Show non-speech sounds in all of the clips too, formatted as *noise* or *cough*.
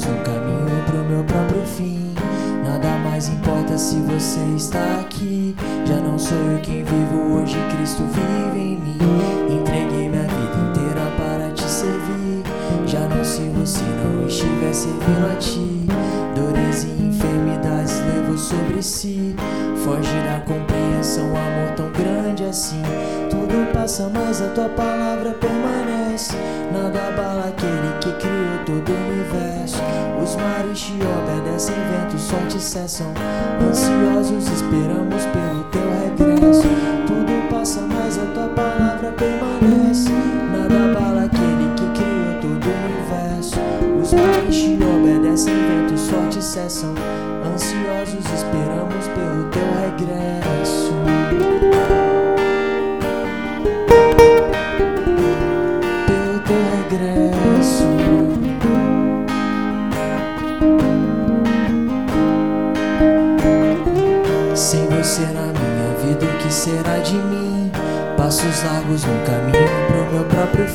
lagos no caminho pro meu próprio fim. Nada mais importa se você está aqui. Já não sou eu quem vivo hoje, Cristo vive em mim. Entreguei minha vida inteira para te servir. Já não se você não estiver servindo a ti. Dores e enfermidades levou sobre si. Foge da compreensão, amor tão grande assim. Tudo passa, mas a tua palavra permanece. Nada abala aquele que criou todo o universo. Os mares te obedecem, ventos só te cessam. Ansiosos esperamos pelo teu regresso.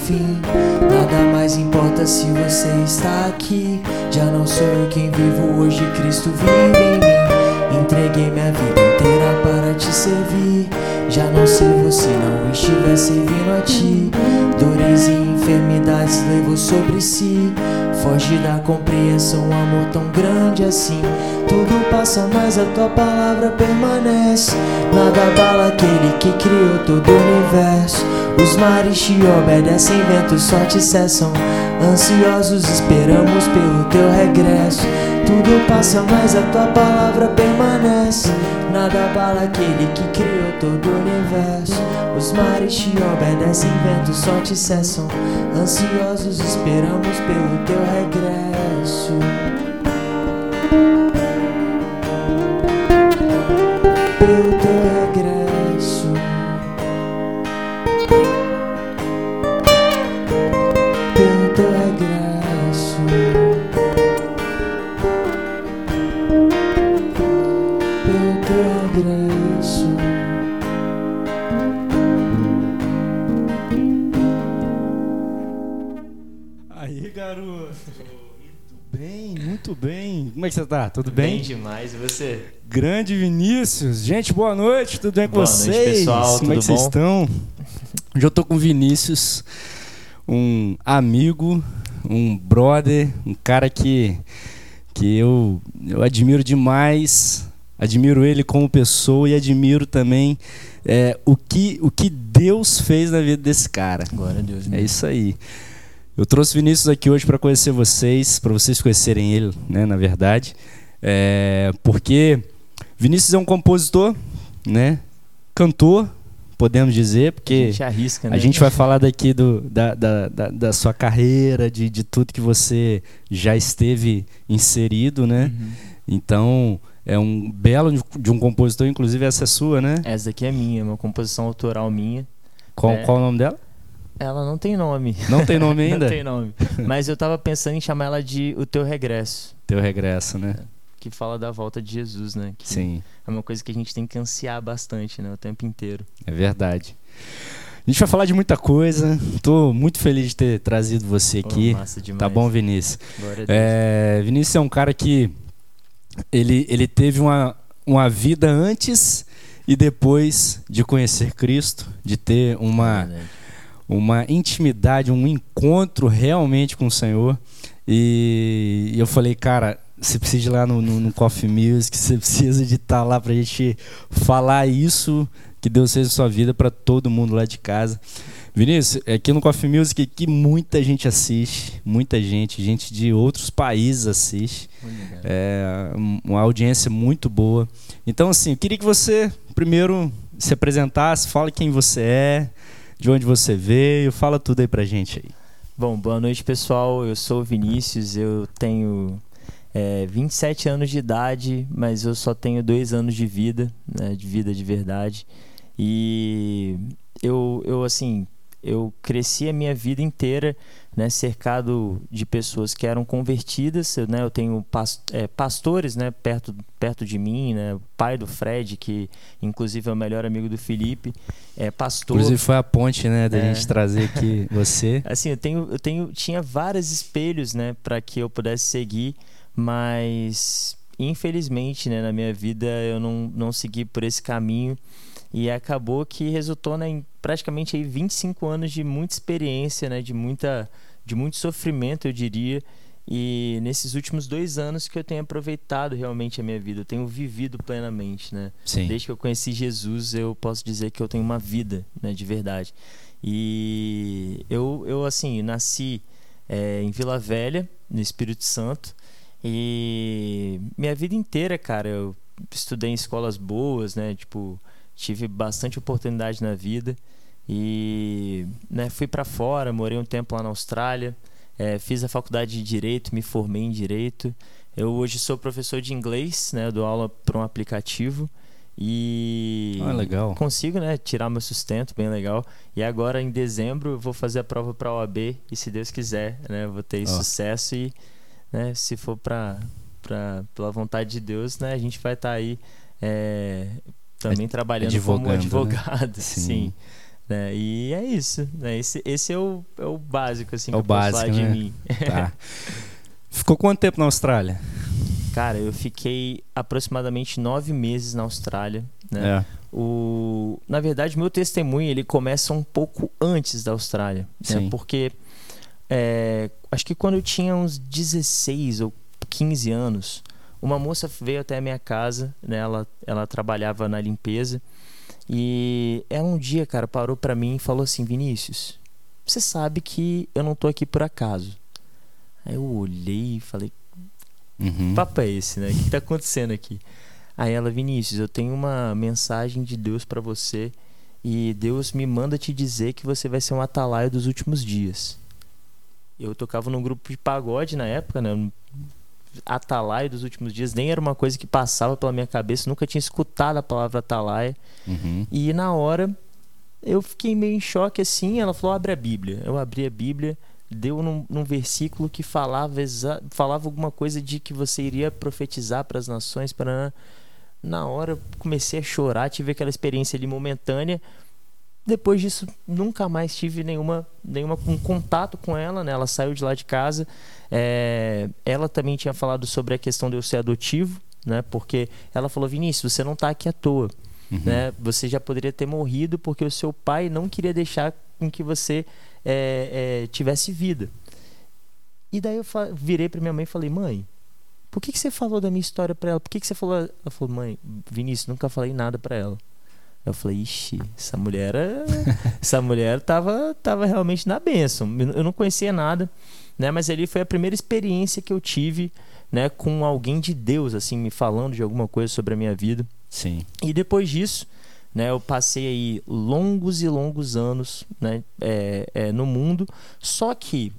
Fim. Nada mais importa se você está aqui. Já não sou eu quem vivo hoje, Cristo vive em mim. Entreguei minha vida inteira para te servir. Já não sei você não estiver servindo a ti. Dores e enfermidades levou sobre si. Foge da compreensão, um amor tão grande assim. Tudo passa, mas a tua palavra permanece. Nada abala aquele que criou todo o universo. Os mares te obedecem, ventos só te cessam. Ansiosos esperamos pelo teu regresso. Tudo passa, mas a tua palavra permanece. Nada abala aquele que criou todo o universo. Os mares te obedecem, ventos só te cessam. Ansiosos esperamos pelo teu regresso. Você tá? Tudo bem? Bem demais, e você? Grande Vinícius. Gente, boa noite. Tudo bem com Boa noite, vocês? pessoal. Como é que vocês bom? estão? Hoje eu tô com o Vinícius, um amigo, um brother, um cara que, que eu, eu admiro demais. Admiro ele como pessoa e admiro também é, o, que, o que Deus fez na vida desse cara. Glória a Deus. É isso aí. Eu trouxe o Vinícius aqui hoje para conhecer vocês, para vocês conhecerem ele, né, na verdade. É, porque Vinícius é um compositor, né? Cantor, podemos dizer, A porque gente arrisca, né? a gente vai falar daqui do, da, da, da, da sua carreira, de, de tudo que você já esteve inserido, né? Uhum. Então, é um belo de- de um compositor, inclusive essa é sua, né? Essa daqui é minha, uma composição autoral minha. Qual, É. qual o nome dela? Ela não tem nome. Não tem nome *laughs* ainda? não tem nome. Mas eu tava pensando em chamar ela de O Teu Regresso, Teu regresso, né? que fala da volta de Jesus, né? Que Sim. É uma coisa que a gente tem que ansiar bastante, né? O tempo inteiro. É verdade. A gente vai falar de muita coisa. Tô muito feliz de ter trazido você aqui. massa demais. Tá bom, Vinícius? É, Vinícius é um cara que ele, ele teve uma, uma vida antes e depois de conhecer Cristo, de ter uma. Uma intimidade, um encontro realmente com o Senhor. E eu falei, cara, você precisa ir lá no, no, no Coffee Music, você precisa de estar lá pra gente falar isso que Deus fez na sua vida para todo mundo lá de casa. Vinícius, aqui no Coffee Music que muita gente assiste, muita gente, gente de outros países assiste. É uma audiência muito boa. Então, assim, eu queria que você primeiro se apresentasse, fala quem você é, de onde você veio, fala tudo aí pra gente aí. Bom, boa noite pessoal. Eu sou o Vinícius, eu tenho é, 27 anos de idade, mas eu só tenho dois anos de vida, né, de vida de verdade. E eu, eu assim, eu cresci a minha vida inteira né, cercado de pessoas que eram convertidas. Eu, né, eu tenho é, pastores né, perto, perto de mim, né, o pai do Fred, que inclusive é o melhor amigo do Felipe, é pastor. Inclusive foi a ponte né, da é. gente trazer aqui *laughs* você. Assim, eu, tenho, eu tenho, tinha vários espelhos né, para que eu pudesse seguir, mas infelizmente né, na minha vida eu não, não segui por esse caminho. E acabou que resultou né, em praticamente aí 25 anos de muita experiência, né, de, muita, de muito sofrimento, eu diria. E nesses últimos dois anos que eu tenho aproveitado realmente a minha vida, eu tenho vivido plenamente, né? Sim. Desde que eu conheci Jesus, eu posso dizer que eu tenho uma vida, né, de verdade. E eu, eu assim, nasci é, em Vila Velha, no Espírito Santo, e minha vida inteira, cara, eu estudei em escolas boas, né? Tipo, tive bastante oportunidade na vida e né, fui para fora, morei um tempo lá na Austrália, é, fiz a faculdade de Direito, me formei em Direito. Eu hoje sou professor de inglês, né, dou aula para um aplicativo e ah, legal. consigo né, tirar meu sustento, bem legal. E agora em dezembro vou fazer a prova para a OAB e se Deus quiser, né, vou ter oh. sucesso e né, se for para pela vontade de Deus, né, a gente vai estar tá aí é, também trabalhando Advogando, como né? advogado, né? *laughs* sim. sim. Né? E é isso. Né? Esse, esse é, o, é o básico assim, é que o básico, né? de mim. Tá. *laughs* Ficou quanto tempo na Austrália? Cara, eu fiquei aproximadamente nove meses na Austrália. Né? É. O, na verdade, meu testemunho ele começa um pouco antes da Austrália. Né? Porque é, acho que quando eu tinha uns 16 ou 15 anos, uma moça veio até a minha casa, né? Ela, ela trabalhava na limpeza. E ela um dia, cara, parou para mim e falou assim: Vinícius, você sabe que eu não tô aqui por acaso. Aí eu olhei e falei: uhum. Que papo é esse, né? O que tá acontecendo aqui? Aí ela, Vinícius, eu tenho uma mensagem de Deus para você e Deus me manda te dizer que você vai ser um atalaio dos últimos dias. Eu tocava num grupo de pagode na época, né? Atalaia dos últimos dias nem era uma coisa que passava pela minha cabeça, nunca tinha escutado a palavra atalaia. Uhum. E na hora eu fiquei meio em choque assim. Ela falou: abre a Bíblia. Eu abri a Bíblia, deu num, num versículo que falava, falava alguma coisa de que você iria profetizar para as nações. Para na hora comecei a chorar, tive aquela experiência ali momentânea. Depois disso, nunca mais tive nenhuma, nenhuma um contato com ela. Né? Ela saiu de lá de casa. É, ela também tinha falado sobre a questão de eu ser adotivo, né? Porque ela falou, Vinícius, você não está aqui à toa. Uhum. Né? Você já poderia ter morrido porque o seu pai não queria deixar com que você é, é, tivesse vida. E daí eu virei para minha mãe e falei, mãe, por que, que você falou da minha história para ela? Por que, que você falou? Ela falou, mãe, Vinícius, nunca falei nada para ela. Eu falei, ixi, essa mulher, é, *laughs* essa mulher tava, tava realmente na benção. Eu não conhecia nada né? Mas ali foi a primeira experiência que eu tive, né, com alguém de Deus, assim, me falando de alguma coisa sobre a minha vida. Sim. E depois disso, né, eu passei aí longos e longos anos, né, é, é, no mundo. Só que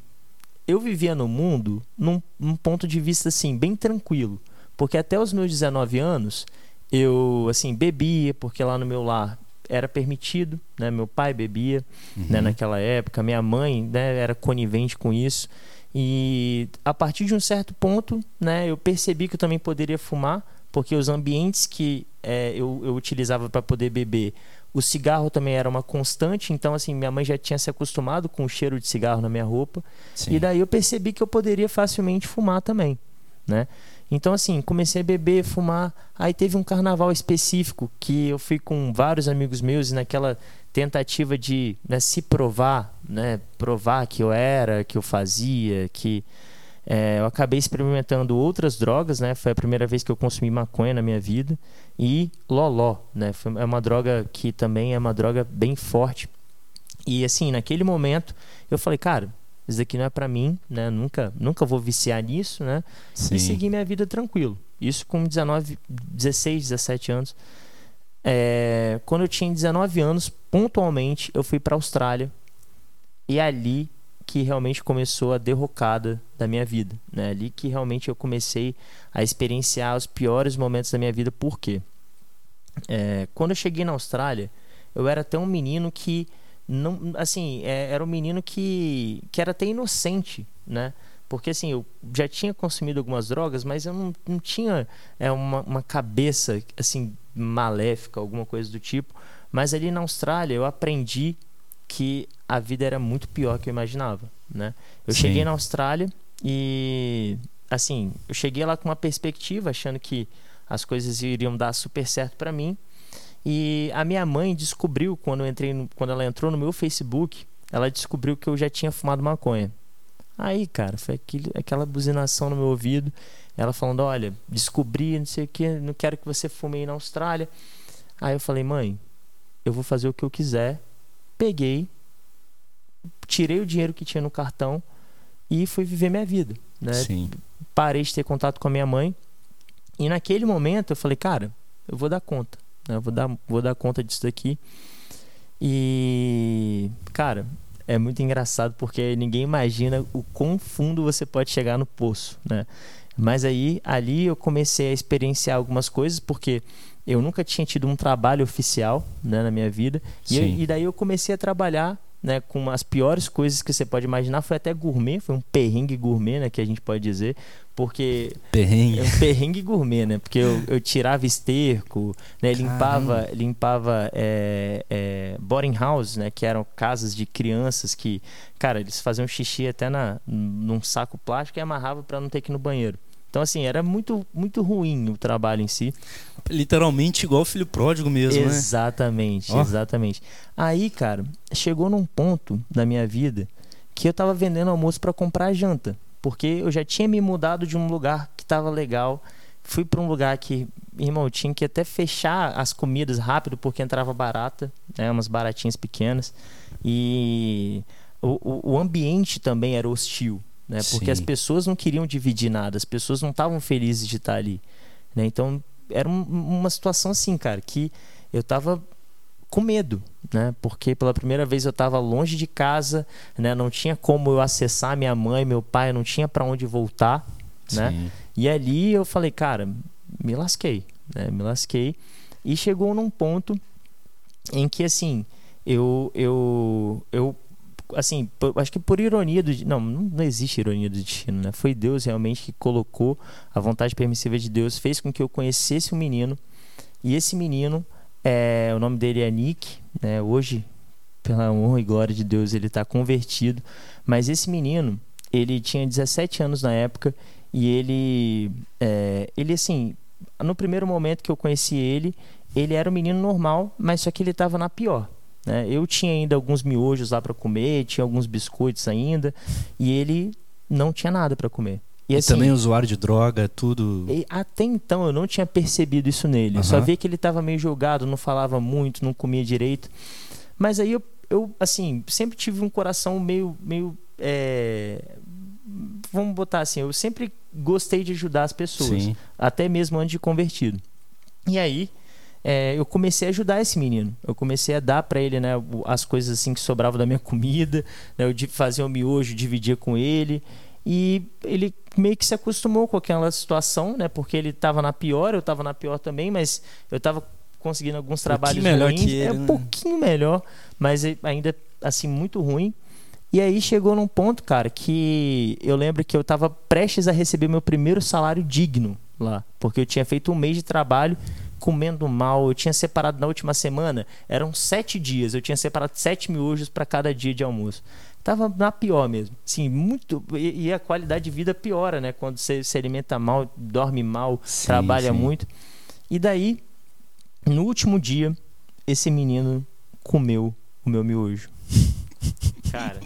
eu vivia no mundo num, num ponto de vista assim bem tranquilo, porque até os meus 19 anos eu assim bebia, porque lá no meu lar era permitido, né? Meu pai bebia, né, uhum. né? Naquela época, minha mãe, né? Era conivente com isso. E a partir de um certo ponto, né? Eu percebi que eu também poderia fumar, porque os ambientes que é, eu, eu utilizava para poder beber, o cigarro também era uma constante. Então, assim, minha mãe já tinha se acostumado com o cheiro de cigarro na minha roupa. Sim. E daí eu percebi que eu poderia facilmente fumar também, né? Então, assim, comecei a beber, fumar. Aí teve um carnaval específico que eu fui com vários amigos meus e naquela tentativa de né, se provar, né, provar que eu era, que eu fazia, que é, eu acabei experimentando outras drogas, né? Foi a primeira vez que eu consumi maconha na minha vida e loló, né? Foi, é uma droga que também é uma droga bem forte. E assim, naquele momento eu falei, cara, isso aqui não é para mim, né? Nunca, nunca vou viciar nisso, né? Sim. E seguir minha vida tranquilo. Isso com 19, 16, 17 anos. É, quando eu tinha 19 anos, pontualmente, eu fui para Austrália. E é ali que realmente começou a derrocada da minha vida, né? Ali que realmente eu comecei a experienciar os piores momentos da minha vida. Por quê? É, quando eu cheguei na Austrália, eu era até um menino que não, assim, é, era um menino que, que era até inocente, né? Porque assim, eu já tinha consumido algumas drogas, mas eu não, não tinha é, uma, uma cabeça assim maléfica, alguma coisa do tipo. Mas ali na Austrália eu aprendi que a vida era muito pior que eu imaginava, né? Eu Sim. cheguei na Austrália e assim, eu cheguei lá com uma perspectiva achando que as coisas iriam dar super certo para mim. E a minha mãe descobriu quando eu entrei, no, quando ela entrou no meu Facebook, ela descobriu que eu já tinha fumado maconha. Aí, cara, foi aquele, aquela buzinação no meu ouvido. Ela falando: Olha, descobri, não sei o que, não quero que você fume aí na Austrália. Aí eu falei: Mãe, eu vou fazer o que eu quiser. Peguei, tirei o dinheiro que tinha no cartão e fui viver minha vida. Né? Sim. Parei de ter contato com a minha mãe. E naquele momento eu falei: Cara, eu vou dar conta. Né? Eu vou dar, vou dar conta disso daqui. E, cara, é muito engraçado porque ninguém imagina o quão fundo você pode chegar no poço, né? Mas aí, ali eu comecei a experienciar algumas coisas porque eu nunca tinha tido um trabalho oficial né, na minha vida. E, eu- e daí eu comecei a trabalhar né, com as piores coisas que você pode imaginar. Foi até gourmet, foi um perrengue gourmet, né, que a gente pode dizer. Porque Perrengue. é um perrengue gourmet, né? Porque eu, eu tirava esterco, né? limpava, limpava é, é, boarding house, né? Que eram casas de crianças que, cara, eles faziam xixi até na, num saco plástico e amarrava para não ter que ir no banheiro. Então, assim, era muito, muito ruim o trabalho em si. Literalmente igual o filho pródigo mesmo, né? exatamente, Ó. exatamente. Aí, cara, chegou num ponto da minha vida que eu tava vendendo almoço para comprar janta, porque eu já tinha me mudado de um lugar que tava legal, fui para um lugar que, irmão, tinha que até fechar as comidas rápido porque entrava barata, né, umas baratinhas pequenas, e o, o, o ambiente também era hostil, né, porque Sim. as pessoas não queriam dividir nada, as pessoas não estavam felizes de estar ali, né, então era um- uma situação assim, cara, que eu tava com medo, né? Porque pela primeira vez eu estava longe de casa, né? Não tinha como eu acessar minha mãe, meu pai, não tinha para onde voltar, né? Sim. E ali eu falei, cara, me lasquei, né? Me lasquei. E chegou num ponto em que, assim, eu, eu, eu assim, por- acho que por ironia do... Não, não existe ironia do destino, né? Foi Deus realmente que colocou a vontade permissiva de Deus, fez com que eu conhecesse um menino. E esse menino, é, o nome dele é Nick, né? Hoje, pela honra e glória de Deus, ele está convertido. Mas esse menino, ele tinha 17 anos na época e ele, é, ele assim, no primeiro momento que eu conheci ele, ele era um menino normal, mas só que ele estava na pior. Né? Eu tinha ainda alguns miojos lá para comer, tinha alguns biscoitos ainda, e ele não tinha nada para comer. E, assim, também usuário de droga, tudo. e até então eu não tinha percebido isso nele. Eu só via que ele estava meio jogado, não falava muito, não comia direito. Mas aí eu, eu assim, sempre tive um coração meio. meio é, Vamos botar assim, eu sempre gostei de ajudar as pessoas, Sim. até mesmo antes de convertido. E aí é, eu comecei a ajudar esse menino. Eu comecei a dar para ele né, as coisas assim que sobravam da minha *laughs* comida. Né, eu fazia o miojo, dividia com ele. E ele meio que se acostumou com aquela situação, né? Porque ele estava na pior, eu estava na pior também, mas eu estava conseguindo alguns trabalhos melhor ruins. que é ele, um né? pouquinho melhor, mas é- ainda assim muito ruim. E aí chegou num ponto, cara, que eu lembro que eu estava prestes a receber meu primeiro salário digno lá, porque eu tinha feito um mês de trabalho comendo mal, eu tinha separado na última semana, eram sete dias, eu tinha separado sete miojos para cada dia de almoço. Tava na pior mesmo, sim, muito e, e a qualidade de vida piora, né? Quando você se alimenta mal, dorme mal, Sim, trabalha sim. muito. E daí, no último dia, esse menino comeu o meu miojo. *laughs* Cara,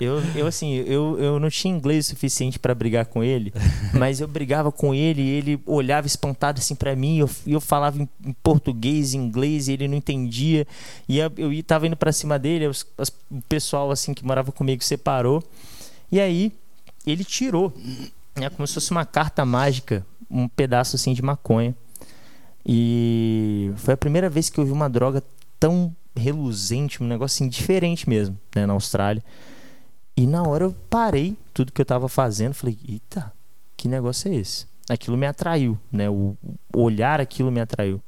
eu, eu assim, eu, eu não tinha inglês suficiente pra brigar com ele, *laughs* mas eu brigava com ele e ele olhava espantado assim pra mim, e eu, eu falava em, em português, em inglês, e ele não entendia. E eu, eu tava indo pra cima dele, os- as- o pessoal assim que morava comigo separou. E aí ele tirou, né, como se fosse uma carta mágica, um pedaço assim de maconha. E foi a primeira vez que eu vi uma droga tão reluzente, um negócio assim diferente mesmo, né, na Austrália. E na hora eu parei tudo que eu tava fazendo, falei, eita, que negócio é esse? Aquilo me atraiu, né? O olhar aquilo me atraiu.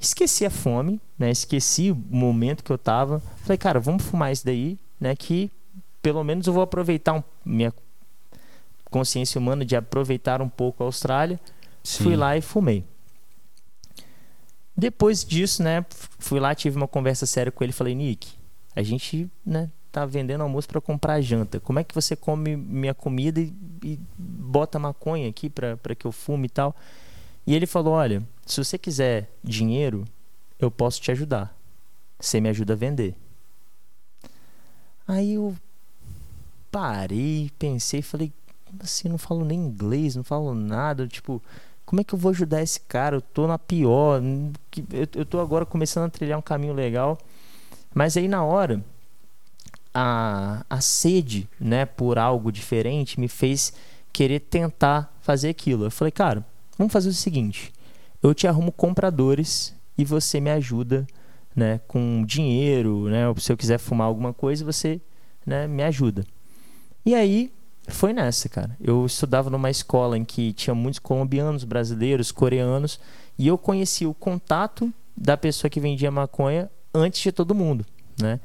Esqueci a fome, né? Esqueci o momento que eu tava. Falei, cara, vamos fumar isso daí, né? Que pelo menos eu vou aproveitar um, minha consciência humana de aproveitar um pouco a Austrália. Sim. Fui lá e fumei. Depois disso, né, fui lá, tive uma conversa séria com ele, falei, Nick, a gente, né, tá vendendo almoço para comprar janta. Como é que você come minha comida e, e bota maconha aqui para que eu fume e tal? E ele falou, olha, se você quiser dinheiro, eu posso te ajudar. Você me ajuda a vender. Aí eu parei, pensei, falei, assim, não falo nem inglês, não falo nada, tipo, como é que eu vou ajudar esse cara? Eu tô na pior, eu, eu tô agora começando a trilhar um caminho legal. Mas aí na hora, a, a sede, né, por algo diferente me fez querer tentar fazer aquilo. Eu falei, cara, vamos fazer o seguinte, eu te arrumo compradores e você me ajuda, né, com dinheiro, né, se eu quiser fumar alguma coisa, você, né, me ajuda. E aí foi nessa, cara. Eu estudava numa escola em que tinha muitos colombianos, brasileiros, coreanos, e eu conheci o contato da pessoa que vendia maconha antes de todo mundo, né?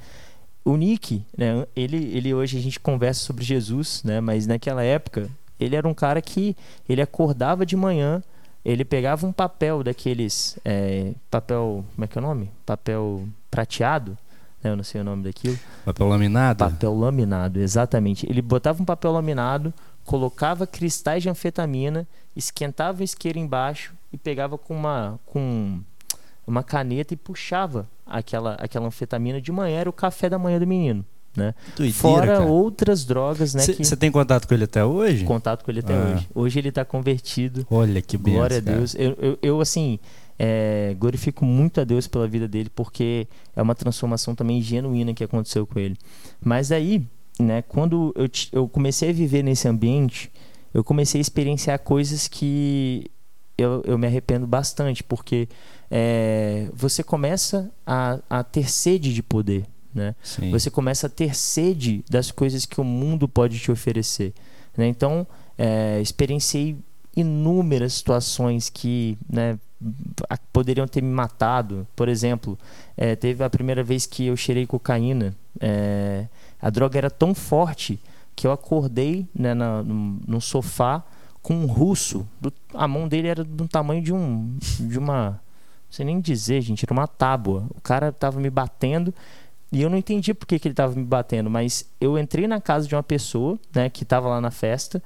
O Nick, né, ele, ele hoje a gente conversa sobre Jesus, né, mas naquela época ele era um cara que ele acordava de manhã, ele pegava um papel daqueles, é, papel, como é que é o nome? Papel prateado, né? Eu não sei o nome daquilo. Papel laminado? Papel laminado, exatamente. Ele botava um papel laminado, colocava cristais de anfetamina, esquentava o isqueiro embaixo e pegava com uma, com uma caneta e puxava aquela, aquela anfetamina de manhã. Era o café da manhã do menino. Né? Doideira, Fora cara. outras drogas, né? Você que... tem contato com ele até hoje? Contato com ele até Ah. hoje. Hoje ele está convertido. Olha que benção, Glória a. Deus. Eu, eu, eu, assim, é, glorifico muito a Deus pela vida dele, porque é uma transformação também genuína que aconteceu com ele. Mas aí, né, quando eu, eu comecei a viver nesse ambiente, eu comecei a experienciar coisas que eu, eu me arrependo bastante, porque é, você começa a, a ter sede de poder, né? Sim. Você começa a ter sede das coisas que o mundo pode te oferecer. né? Então, é, experienciei inúmeras situações que né, poderiam ter me matado. Por exemplo, é, teve a primeira vez que eu cheirei cocaína. é, a droga era tão forte que eu acordei né, na, num, num sofá com um russo. Do- a mão dele era do tamanho de um de uma não sei nem dizer, gente, era uma tábua. O cara tava me batendo e eu não entendi por que, que ele estava me batendo, mas eu entrei na casa de uma pessoa, né, que estava lá na festa.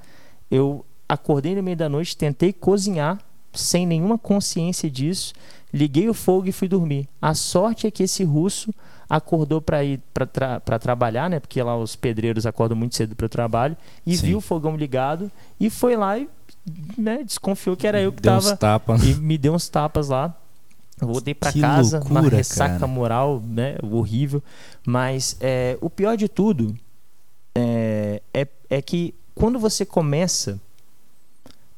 Eu acordei no meio da noite, tentei cozinhar sem nenhuma consciência disso. Liguei o fogo e fui dormir. A sorte é que esse russo acordou para ir para trabalhar, né? Porque lá os pedreiros acordam muito cedo para o trabalho e Sim. viu o fogão ligado e foi lá e né, desconfiou que era eu que Deu uns estava tapa. e me deu uns tapas lá. Voltei pra Que casa, uma loucura, ressaca cara. moral, né? Horrível. Mas é, o pior de tudo é, é, é que quando você começa,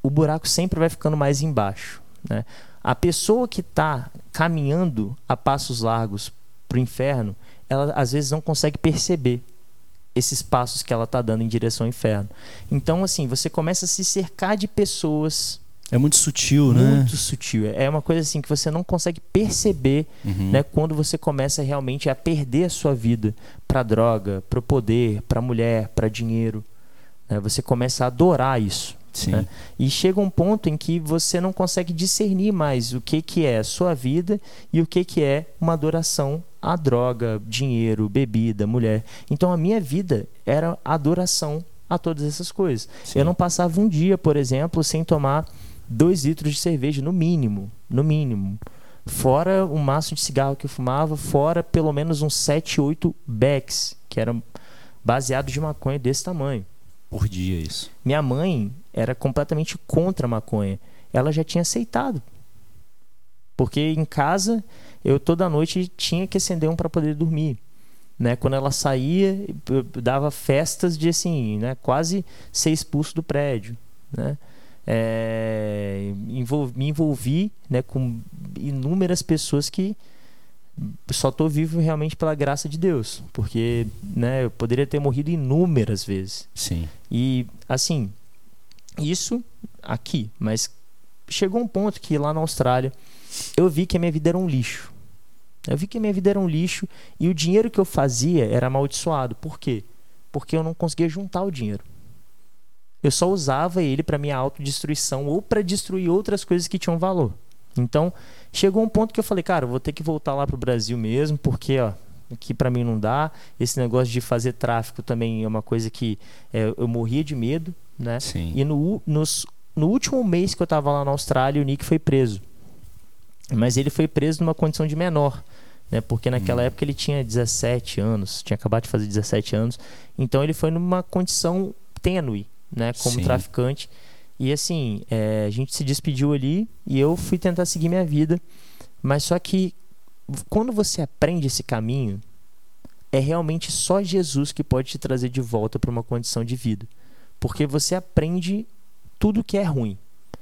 o buraco sempre vai ficando mais embaixo. Né? A pessoa que está caminhando a passos largos pro inferno, ela às vezes não consegue perceber esses passos que ela está dando em direção ao inferno. Então, assim, você começa a se cercar de pessoas É muito sutil, né? muito sutil. É uma coisa assim que você não consegue perceber, Uhum. né, quando você começa realmente a perder a sua vida para droga, para o poder, para mulher, para dinheiro. né? Você começa a adorar isso. Sim. né? E chega um ponto em que você não consegue discernir mais o que, que é a sua vida e o que, que é uma adoração à droga, dinheiro, bebida, mulher. Então a minha vida era adoração a todas essas coisas. Sim. Eu não passava um dia, por exemplo, sem tomar dois litros de cerveja, no mínimo. No mínimo. Fora o maço de cigarro que eu fumava, fora pelo menos uns 7, 8 becks, que eram baseado de maconha desse tamanho. Por dia isso. Minha mãe era completamente contra a maconha. Ela já tinha aceitado. Porque em casa eu toda noite tinha que acender um para poder dormir. Né? Quando ela saía, dava festas de assim, né? quase ser expulso do prédio. Né? É, me envolvi né, com inúmeras pessoas que só estou vivo realmente pela graça de Deus. Porque né, eu poderia ter morrido inúmeras vezes. Sim. E assim, isso aqui, mas chegou um ponto que lá na Austrália eu vi que a minha vida era um lixo. Eu vi que a minha vida era um lixo e o dinheiro que eu fazia era amaldiçoado. Por quê? Porque eu não conseguia juntar o dinheiro. Eu só usava ele para minha autodestruição ou para destruir outras coisas que tinham valor. Então, chegou um ponto que eu falei, cara, eu vou ter que voltar lá pro Brasil mesmo, porque ó, aqui para mim não dá. Esse negócio de fazer tráfico também é uma coisa que é, eu morria de medo, né? Sim. E no, nos, no último mês que eu estava lá na Austrália, o Nick foi preso. Mas ele foi preso numa condição de menor, né? Porque naquela Hum. época ele tinha 17 anos, tinha acabado de fazer 17 anos. Então ele foi numa condição tênue, né? Como Sim. traficante. E assim, é, a gente se despediu ali e eu fui tentar seguir minha vida. Mas só que quando você aprende esse caminho, é realmente só Jesus que pode te trazer de volta para uma condição de vida. Porque você aprende tudo que é ruim.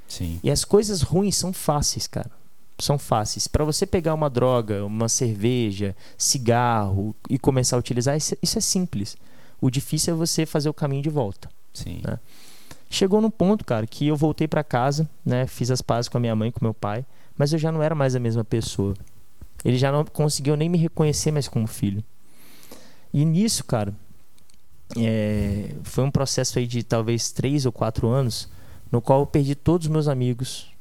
Sim. E as coisas ruins são fáceis, cara. São fáceis. Para você pegar uma droga, uma cerveja, cigarro e começar a utilizar, isso, isso é simples. O difícil é você fazer o caminho de volta. Sim. né? Chegou no ponto, cara, que eu voltei para casa, né? Fiz as pazes com a minha mãe, com meu pai, mas eu já não era mais a mesma pessoa. Ele já não conseguiu nem me reconhecer mais como filho. E nisso, cara, é, foi um processo aí de talvez três ou quatro anos, no qual eu perdi todos os meus amigos,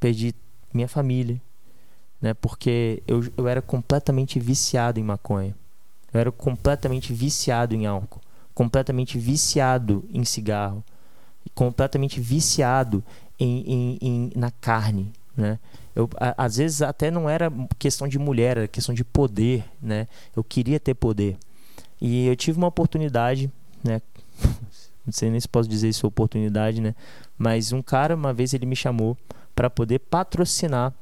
perdi minha família, né? Porque eu, eu era completamente viciado em maconha. Eu era completamente viciado em álcool, completamente viciado em cigarro, completamente viciado em, em, em- na carne, né? Eu, a- às vezes até não era questão de mulher, era questão de poder, né? Eu queria ter poder. E eu tive uma oportunidade, né? *laughs* Não sei nem se posso dizer isso oportunidade, né? Mas um cara uma vez ele me chamou para poder patrocinar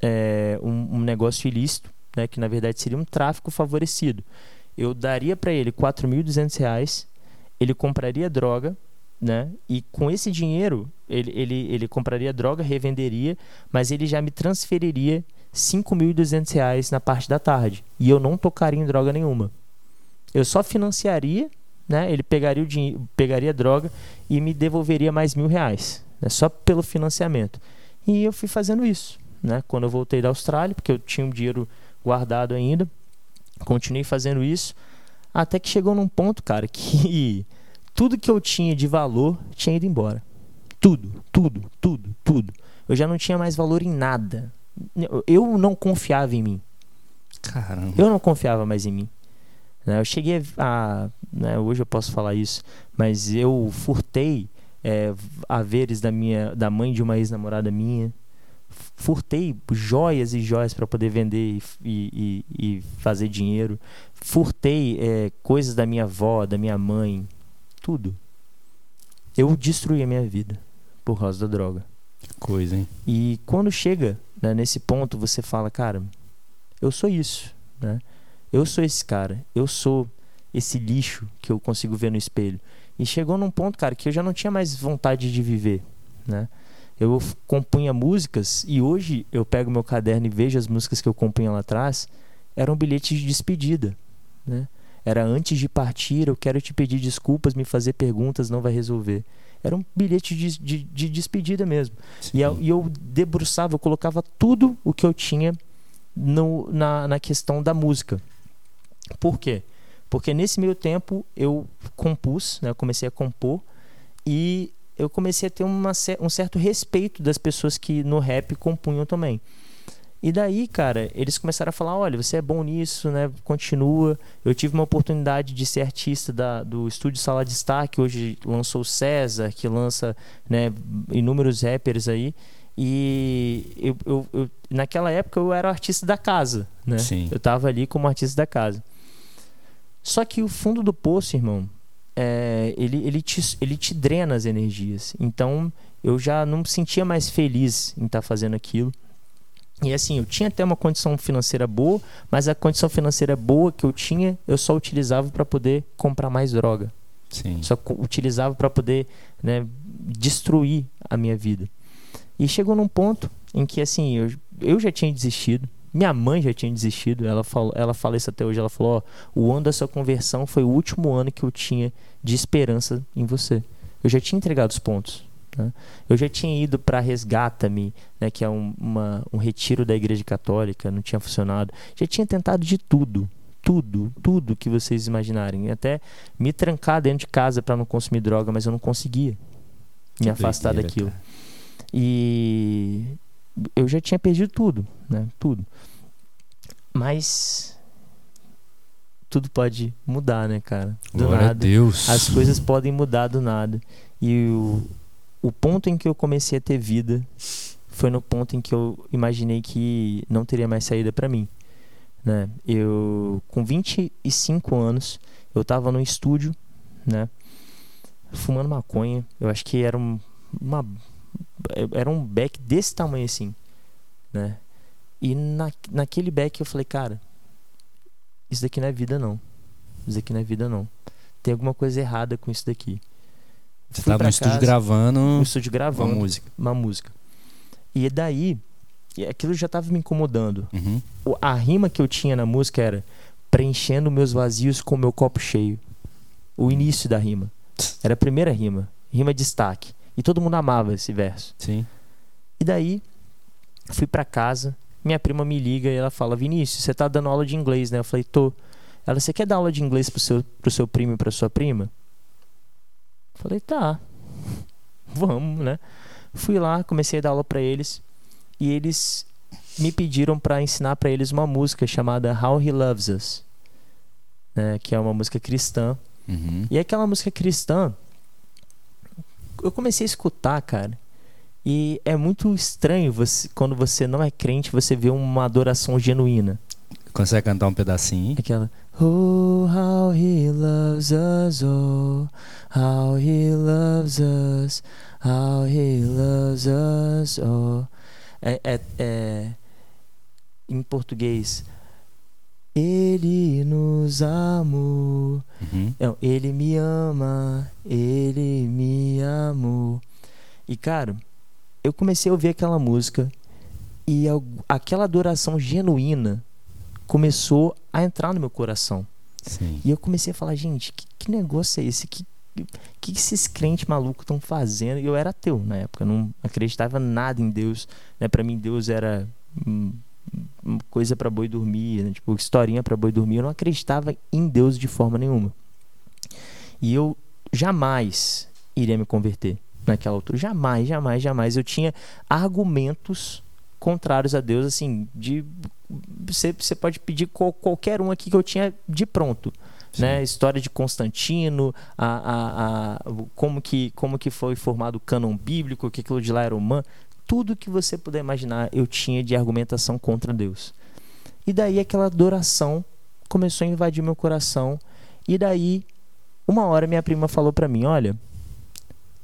é, um, um negócio ilícito, né? Que na verdade seria um tráfico favorecido. Eu daria para ele 4.200 reais, ele compraria droga, né? E com esse dinheiro ele, ele, ele compraria droga, revenderia, mas ele já me transferiria 5.200 reais na parte da tarde e eu não tocaria em droga nenhuma. Eu só financiaria, né? Ele pegaria o dinheiro, pegaria a droga e me devolveria mais mil reais, né? Só pelo financiamento. E eu fui fazendo isso, né? Quando eu voltei da Austrália, porque eu tinha um dinheiro guardado ainda, continuei fazendo isso, até que chegou num ponto, cara, que *laughs* tudo que eu tinha de valor tinha ido embora. Tudo, tudo, tudo, tudo. Eu já não tinha mais valor em nada. Eu não confiava em mim. Caramba. Eu não confiava mais em mim. Né? Eu cheguei a. né, hoje eu posso falar isso, mas eu furtei é, haveres da, minha, da mãe de uma ex-namorada minha. Furtei joias e joias para poder vender e, e- e- e fazer dinheiro. Furtei é, coisas da minha avó, da minha mãe. Tudo. Eu destruí a minha vida por causa da droga. Que coisa, hein? E quando chega né, nesse ponto, você fala, cara, eu sou isso, né? Eu sou esse cara, eu sou esse lixo que eu consigo ver no espelho. E chegou num ponto, cara, que eu já não tinha mais vontade de viver, né? Eu compunha músicas e hoje eu pego meu caderno e vejo as músicas que eu compunha lá atrás, eram bilhetes de despedida, né? Era antes de partir, eu quero te pedir desculpas, me fazer perguntas não vai resolver. Era um bilhete de, de, de despedida mesmo. E eu, e eu debruçava, eu colocava tudo o que eu tinha no, na, na questão da música. Por quê? Porque nesse meio tempo eu compus, né, eu comecei a compor e eu comecei a ter uma, um certo respeito das pessoas que no rap compunham também. E daí, cara, eles começaram a falar: olha, você é bom nisso, né? Continua. Eu tive uma oportunidade de ser artista da, do estúdio Sala de Destaque, hoje lançou o César, que lança né, inúmeros rappers aí. E eu, eu- eu- naquela época eu era o artista da casa, né? Sim. Eu tava ali como artista da casa. Só que o fundo do poço, irmão, é, ele, ele, te, ele te drena as energias. Então eu já não me sentia mais feliz em estar fazendo aquilo. E assim, eu tinha até uma condição financeira boa, mas a condição financeira boa que eu tinha, eu só utilizava para poder comprar mais droga. Sim. Só utilizava para poder né, destruir a minha vida. E chegou num ponto em que assim, eu, eu já tinha desistido, minha mãe já tinha desistido, ela, falou, ela fala isso até hoje, ela falou, ó, o ano da sua conversão foi o último ano que eu tinha de esperança em você. Eu já tinha entregado os pontos. Né? Eu já tinha ido para Resgata-me, né, que é um, uma, um retiro da Igreja Católica, não tinha funcionado. Já tinha tentado de tudo, tudo, tudo que vocês imaginarem. Até me trancar dentro de casa para não consumir droga, mas eu não conseguia me Que afastar doideira, daquilo. cara. E eu já tinha perdido tudo, né? Tudo. Mas tudo pode mudar, né, cara? Do Glória a nada. Deus. As coisas podem mudar do nada. E o, o ponto em que eu comecei a ter vida foi no ponto em que eu imaginei que não teria mais saída pra mim. Né? Eu, com 25 anos, eu tava no estúdio, né? Fumando maconha. Eu acho que era um, uma, era um beck desse tamanho assim, né? E na, naquele beck eu falei, cara, isso daqui não é vida não. Isso daqui não é vida não. Tem alguma coisa errada com isso daqui. Você Fui tava pra no estúdio casa, gravando no estúdio uma gravando música. uma música. E daí, e aquilo já tava me incomodando. Uhum. A rima que eu tinha na música era preenchendo meus vazios com meu copo cheio. O início da rima. Era a primeira rima. Rima de destaque. E todo mundo amava esse verso. Sim. E daí, fui pra casa, minha prima me liga e ela fala: Vinícius, você tá dando aula de inglês, né? Eu falei: tô. Ela, você quer dar aula de inglês pro seu, pro seu primo e pra sua prima? Eu falei: tá. *laughs* Vamos, né? Fui lá, comecei a dar aula pra eles e eles me pediram pra ensinar pra eles uma música chamada How He Loves Us, né? Que é uma música cristã. Uhum. E aquela música cristã, eu comecei a escutar, cara. E é muito estranho você, quando você não é crente, você vê uma adoração genuína. Consegue cantar um pedacinho? Aquela Oh, how he loves us, oh, how he loves us, how he loves us, oh. É, é, é em português. Ele nos amou. Uhum. Não, ele me ama, ele me amou. E cara, eu comecei a ouvir aquela música e aquela adoração genuína começou a entrar no meu coração. Sim. E eu comecei a falar, gente, que, que negócio é esse? Que, que, que esses crentes malucos estão fazendo? E eu era ateu na época, não acreditava nada em Deus. Né? Para mim, Deus era hum, coisa para boi dormir, né? tipo, historinha para boi dormir. Eu não acreditava em Deus de forma nenhuma. E eu jamais iria me converter naquela altura. Jamais, jamais, jamais. Eu tinha argumentos contrários a Deus, assim, de você, você pode pedir qual- qualquer um aqui que eu tinha de pronto. Né? História de Constantino, a, a, a, como, que, como que foi formado o cânon bíblico, que aquilo de lá era humano. Tudo que você puder imaginar eu tinha de argumentação contra Deus. E daí aquela adoração começou a invadir meu coração. E daí, uma hora minha prima falou pra mim: Olha,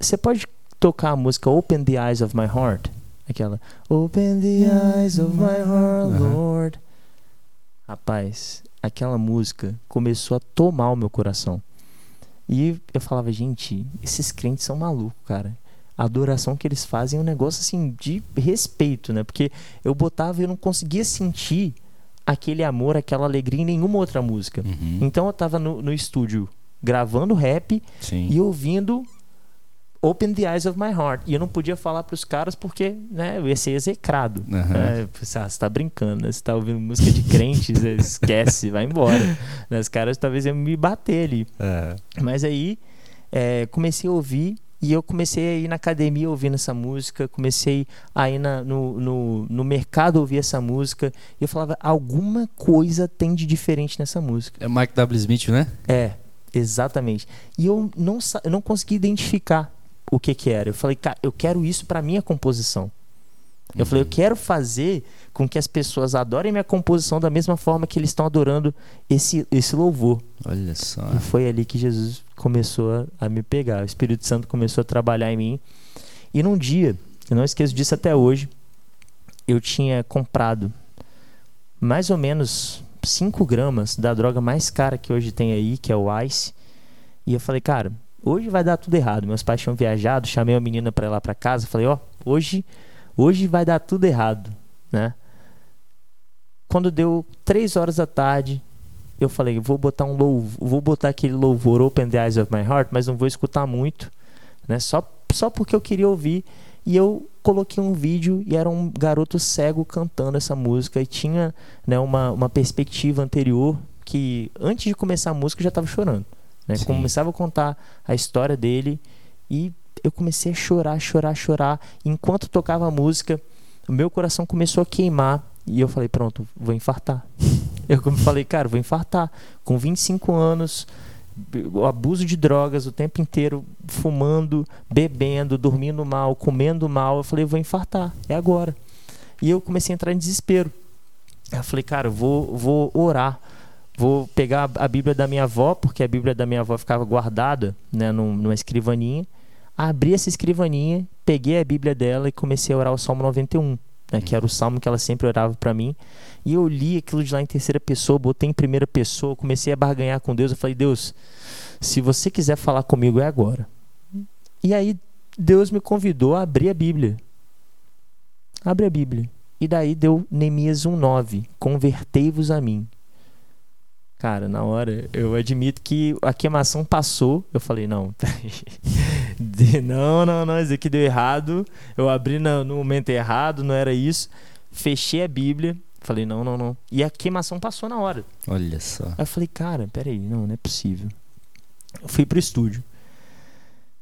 você pode tocar a música Open the Eyes of My Heart? Aquela Open the Eyes of My Heart. Lord. Rapaz, aquela música começou a tomar o meu coração. E eu falava, gente, esses crentes são malucos, cara. A adoração que eles fazem é um negócio assim de respeito, né? Porque eu botava e eu não conseguia sentir aquele amor, aquela alegria em nenhuma outra música. Uhum. Então eu tava no, no estúdio gravando rap Sim. e ouvindo Open the Eyes of My Heart. E eu não podia falar pros caras porque, né, eu ia ser execrado. É, ah, você tá brincando, né? Você tá ouvindo música de crentes, *laughs* esquece, vai embora. Né, Os caras talvez iam me bater ali. É. Mas aí é, comecei a ouvir e eu comecei a ir na academia ouvindo essa música, comecei a ir na- no, no, no mercado ouvir essa música e eu falava, alguma coisa tem de diferente nessa música. É Mike W. Smith, né? É, exatamente. E eu não, eu não consegui identificar o que que era. Eu falei, cara, eu quero isso pra minha composição. Eu falei, eu quero fazer com que as pessoas adorem minha composição da mesma forma que eles estão adorando esse, esse louvor. Olha só. E foi ali que Jesus começou a, a me pegar. O Espírito Santo começou a trabalhar em mim. E num dia, eu não esqueço disso até hoje, eu tinha comprado mais ou menos 5 gramas da droga mais cara que hoje tem aí, que é o Ice. E eu falei, cara, hoje vai dar tudo errado. Meus pais tinham viajado, chamei a menina pra ir lá pra casa. Falei, ó, hoje, hoje vai dar tudo errado, né? Quando deu 3 horas da tarde, eu falei, vou botar um vou botar aquele louvor Open the Eyes of My Heart, mas não vou escutar muito, né? Só só porque eu queria ouvir. E eu coloquei um vídeo e era um garoto cego cantando essa música. E tinha né, uma, uma perspectiva anterior que, antes de começar a música, eu já estava chorando. Né? Começava a contar a história dele e eu comecei a chorar, chorar, chorar. Enquanto tocava a música, o meu coração começou a queimar. E eu falei, pronto, vou infartar. *laughs* Eu falei, cara, vou infartar. Com 25 anos, abuso de drogas o tempo inteiro, fumando, bebendo, dormindo mal, comendo mal. Eu falei, vou infartar, é agora. E eu comecei a entrar em desespero. Eu falei, cara, vou, vou orar. Vou pegar a Bíblia da minha avó, porque a Bíblia da minha avó ficava guardada né, numa escrivaninha. Abri essa escrivaninha, peguei a Bíblia dela e comecei a orar o Salmo 91 né, que era o salmo que ela sempre orava para mim. E eu li aquilo de lá em terceira pessoa, botei em primeira pessoa, comecei a barganhar com Deus. Eu falei, Deus, se você quiser falar comigo, é agora. E aí Deus me convidou a abrir a Bíblia. Abre a Bíblia. E daí deu Neemias 1,9: Convertei-vos a mim. Cara, na hora, eu admito que a queimação passou. Eu falei, não, *laughs* não, não, não, isso aqui deu errado. Eu abri no, no momento errado, não era isso. Fechei a Bíblia. Falei, não, não, não. E a queimação passou na hora. Olha só. Aí eu falei, cara, peraí, não, não é possível. Eu fui pro estúdio.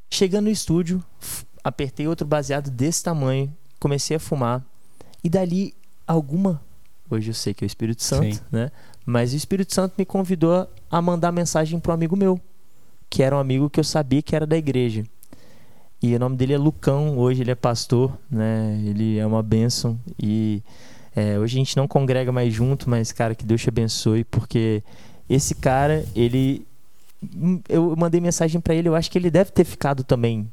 Chegando no estúdio, apertei outro baseado desse tamanho, comecei a fumar. E dali, alguma. Hoje eu sei que é o Espírito Santo, Sim. né? Mas o Espírito Santo me convidou a mandar mensagem para um amigo meu, que era um amigo que eu sabia que era da igreja. E o nome dele é Lucão, hoje ele é pastor, né? Ele é uma bênção. E é, hoje a gente não congrega mais junto, mas, cara, que Deus te abençoe, porque esse cara, ele. Eu mandei mensagem para ele, eu acho que ele deve ter ficado também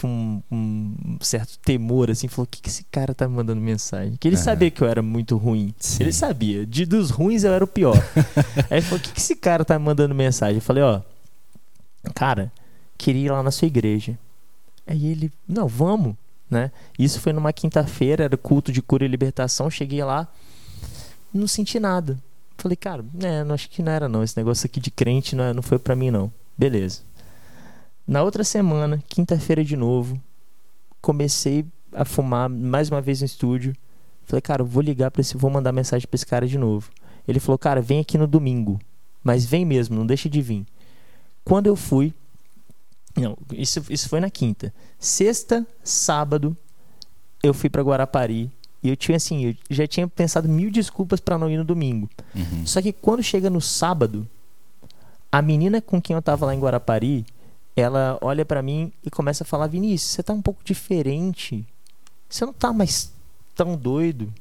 com um certo temor, assim, falou: o que, que esse cara tá me mandando mensagem? Que ele uhum. sabia que eu era muito ruim. Sim. Ele sabia. De dos ruins eu era o pior. *laughs* Aí ele falou: o que, que esse cara tá me mandando mensagem? Eu falei: ó, cara, queria ir lá na sua igreja. Aí ele: não, vamos, né? Isso foi numa quinta-feira, era culto de cura e libertação. Cheguei lá, não senti nada. Falei, cara, né, não acho que não era não. Esse negócio aqui de crente não, é, não foi para mim não. Beleza. Na outra semana, quinta-feira de novo, comecei a fumar mais uma vez no estúdio. Falei, cara, vou ligar para esse, vou mandar mensagem para esse cara de novo. Ele falou, cara, vem aqui no domingo, mas vem mesmo, não deixa de vir. Quando eu fui, não, isso, isso foi na quinta. Sexta, sábado, eu fui para Guarapari e eu tinha assim, eu já tinha pensado mil desculpas para não ir no domingo. Uhum. Só que quando chega no sábado, a menina com quem eu tava lá em Guarapari, ela olha para mim e começa a falar: Vinícius, você tá um pouco diferente. Você não tá mais tão doido.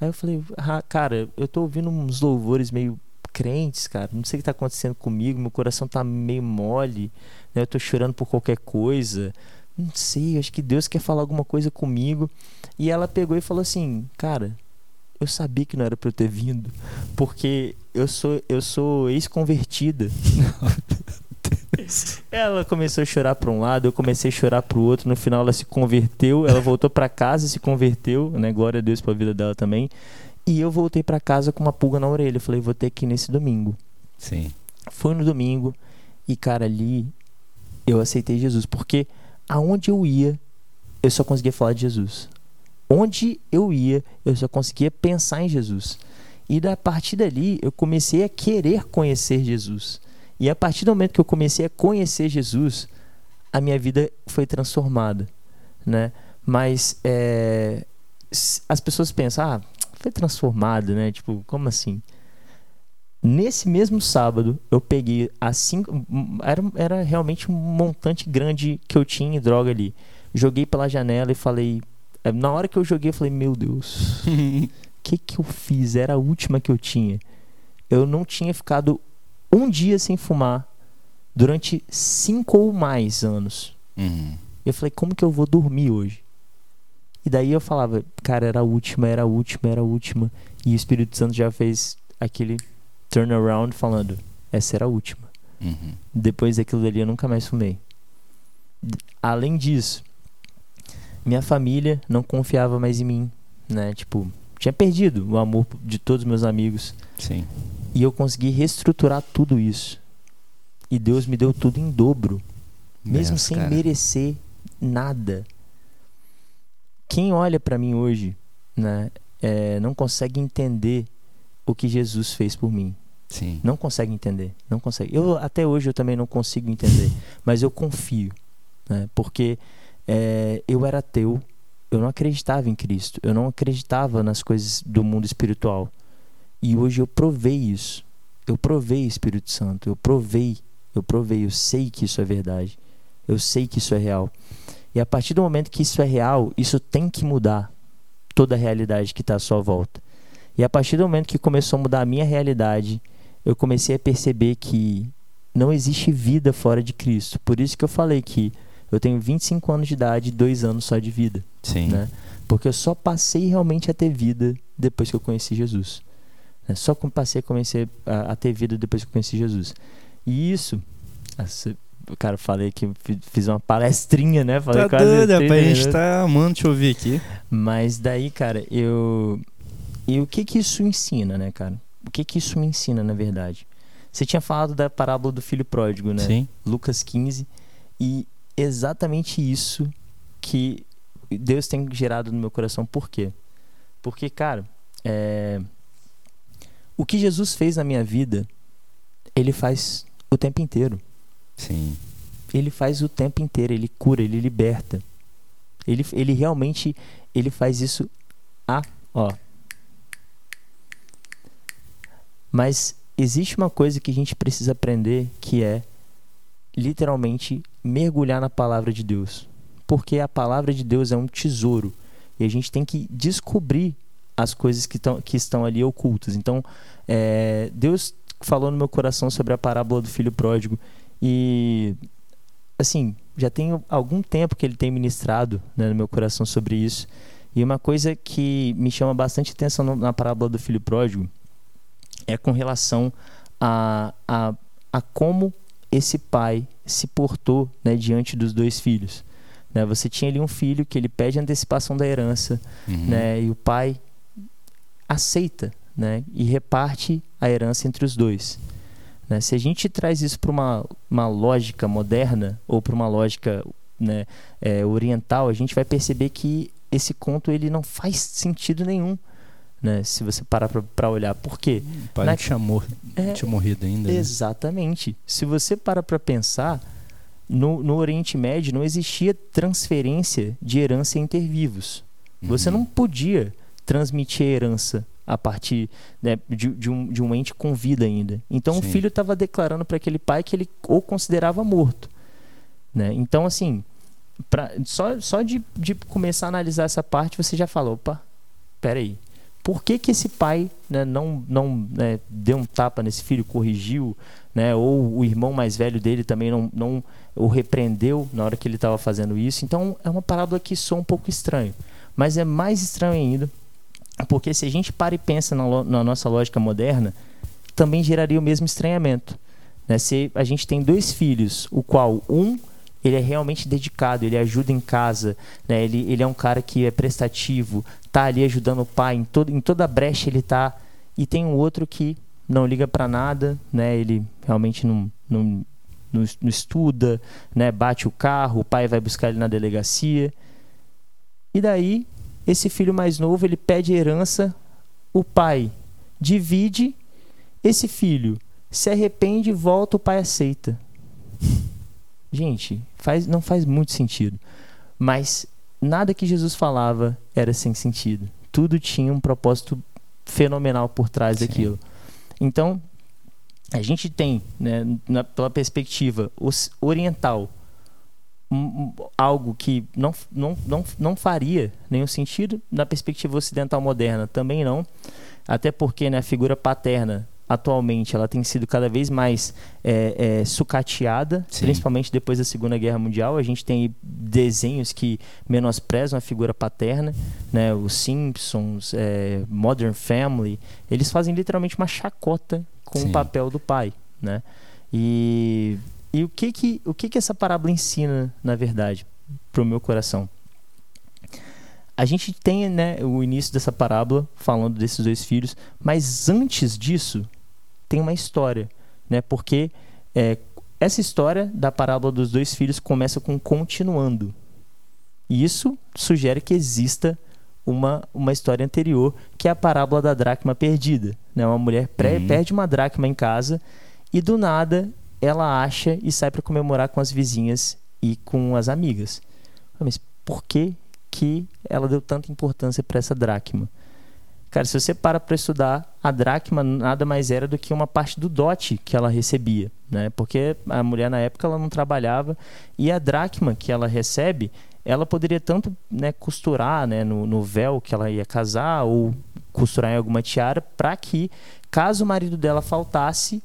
Aí eu falei: ah, Cara, eu tô ouvindo uns louvores meio crentes, cara. Não sei o que tá acontecendo comigo. Meu coração tá meio mole. Né? Eu tô chorando por qualquer coisa. Não sei, acho que Deus quer falar alguma coisa comigo. E ela pegou e falou assim: Cara, eu sabia que não era para eu ter vindo, porque eu sou eu sou ex-convertida. *laughs* *laughs* ela começou a chorar para um lado, eu comecei a chorar para o outro. No final, ela se converteu, ela voltou para casa e se converteu, né? Glória a Deus para a vida dela também. E eu voltei para casa com uma pulga na orelha. Eu falei, vou ter que ir nesse domingo. Sim. Foi no domingo e, cara, ali eu aceitei Jesus, porque aonde eu ia, eu só conseguia falar de Jesus. Onde eu ia, eu só conseguia pensar em Jesus. E da partir dali, eu comecei a querer conhecer Jesus. E a partir do momento que eu comecei a conhecer Jesus, a minha vida foi transformada, né? Mas é, as pessoas pensam, ah, foi transformado, né? Tipo, como assim? Nesse mesmo sábado, eu peguei assim, era, era realmente um montante grande que eu tinha em droga ali. Joguei pela janela e falei, é, na hora que eu joguei, eu falei, meu Deus, o *laughs* que que eu fiz? Era a última que eu tinha. Eu não tinha ficado um dia sem fumar durante cinco ou mais anos. Uhum. Eu falei, como que eu vou dormir hoje? E daí eu falava, cara, era a última, era a última, era a última. E o Espírito Santo já fez aquele turnaround falando, essa era a última. Uhum. Depois daquilo dali eu nunca mais fumei. Além disso, minha família não confiava mais em mim, né? Tipo, tinha perdido o amor de todos os meus amigos. Sim. E eu consegui reestruturar tudo isso. E Deus me deu tudo em dobro. Mesmo sem cara. merecer. nada. Quem olha para mim hoje, né, é, não consegue entender o que Jesus fez por mim. Sim. Não consegue entender, não consegue. Eu até hoje eu também não consigo entender, mas eu confio, né? Porque é, eu era ateu, eu não acreditava em Cristo, eu não acreditava nas coisas do mundo espiritual. E hoje eu provei isso. Eu provei Espírito Santo, eu provei, eu provei, eu sei que isso é verdade. Eu sei que isso é real. E a partir do momento que isso é real, isso tem que mudar toda a realidade que está à sua volta. E a partir do momento que começou a mudar a minha realidade, eu comecei a perceber que não existe vida fora de Cristo. Por isso que eu falei que eu tenho 25 anos de idade e dois anos só de vida. Sim. Né? Porque eu só passei realmente a ter vida depois que eu conheci Jesus. Né? Só passei a, conhecer, a, a, ter vida depois que eu conheci Jesus. E isso, cara, falei que fiz uma palestrinha, né? Falei tá doido, a gente tá amando te ouvir aqui. Mas daí, cara, eu... E o que que isso ensina, né, cara? O que que isso me ensina, na verdade? Você tinha falado da parábola do filho pródigo, né? Sim. Lucas 15. E exatamente isso que Deus tem gerado no meu coração. Por quê? Porque, cara, é... o que Jesus fez na minha vida, ele faz o tempo inteiro. Sim. Ele faz o tempo inteiro, ele cura, ele liberta. Ele, ele realmente ele faz isso a, ó, Mas existe uma coisa que a gente precisa aprender que é literalmente mergulhar na palavra de Deus. Porque a palavra de Deus é um tesouro e a gente tem que descobrir as coisas que, tão, que estão ali ocultas. Então, é, Deus falou no meu coração sobre a parábola do filho pródigo e assim já tem algum tempo que ele tem ministrado né, no meu coração sobre isso e uma coisa que me chama bastante atenção na parábola do filho pródigo é com relação a, a, a como esse pai se portou né, diante dos dois filhos. Né, você tinha ali um filho que ele pede antecipação da herança, uhum. né, e o pai aceita né, e reparte a herança entre os dois. Né? Se a gente traz isso para uma, uma lógica moderna ou para uma lógica né, é, oriental, a gente vai perceber que esse conto ele não faz sentido nenhum né? Se você parar para olhar. Por quê? O pai Na... tinha, mor... é, tinha morrido ainda. Né? Exatamente. Né? Se você para para pensar, no, no Oriente Médio não existia transferência de herança entre vivos. Uhum. Você não podia transmitir a herança a partir né, de, de, um, de um ente com vida ainda. Então Sim. o filho estava declarando para aquele pai que ele o considerava morto. Né? Então, assim, pra, só, só de, de começar a analisar essa parte, você já falou, opa, peraí, por que, que esse pai né, não, não né, deu um tapa nesse filho, corrigiu, né, ou o irmão mais velho dele também não, não o repreendeu na hora que ele estava fazendo isso. Então é uma parábola que soa um pouco estranho, mas é mais estranho ainda, porque se a gente para e pensa na, na nossa lógica moderna, também geraria o mesmo estranhamento. Né? Se a gente tem dois filhos, o qual um ele é realmente dedicado, ele ajuda em casa, né? ele, ele é um cara que é prestativo, tá ali ajudando o pai, em, todo, em toda brecha ele tá. E tem um outro que não liga para nada, né? ele realmente não, não, não, não estuda, né? bate o carro, o pai vai buscar ele na delegacia. E daí, esse filho mais novo, ele pede herança, o pai divide, esse filho se arrepende, volta, o pai aceita. Gente, faz, não faz muito sentido. Mas nada que Jesus falava era sem sentido. Tudo tinha um propósito fenomenal por trás Sim. daquilo. Então, a gente tem, né, na, pela perspectiva oriental, algo que não, não, não, não faria nenhum sentido. Na perspectiva ocidental moderna, também não. Até porque né, a figura paterna atualmente ela tem sido cada vez mais é, é, sucateada, Sim. principalmente depois da Segunda Guerra Mundial. A gente tem desenhos que menosprezam a figura paterna, né? Os Simpsons, é, Modern Family, eles fazem literalmente uma chacota com Sim. o papel do pai, né? E, e o que que o que que essa parábola ensina, na verdade, para o meu coração? a gente tem né, o início dessa parábola falando desses dois filhos, mas antes disso, tem uma história, né? Porque é, essa história da parábola dos dois filhos começa com continuando, E isso sugere que exista uma, uma história anterior, que é a parábola da dracma perdida. Né? Uma mulher pré, Uhum. perde uma dracma em casa e do nada ela acha e sai para comemorar com as vizinhas e com as amigas. Mas por que, que ela deu tanta importância para essa dracma? Cara, se você para para estudar, a dracma nada mais era do que uma parte do dote que ela recebia, né? Porque a mulher na época ela não trabalhava e a dracma que ela recebe, ela poderia tanto né, costurar né, no, no véu que ela ia casar ou costurar em alguma tiara para que, caso o marido dela faltasse,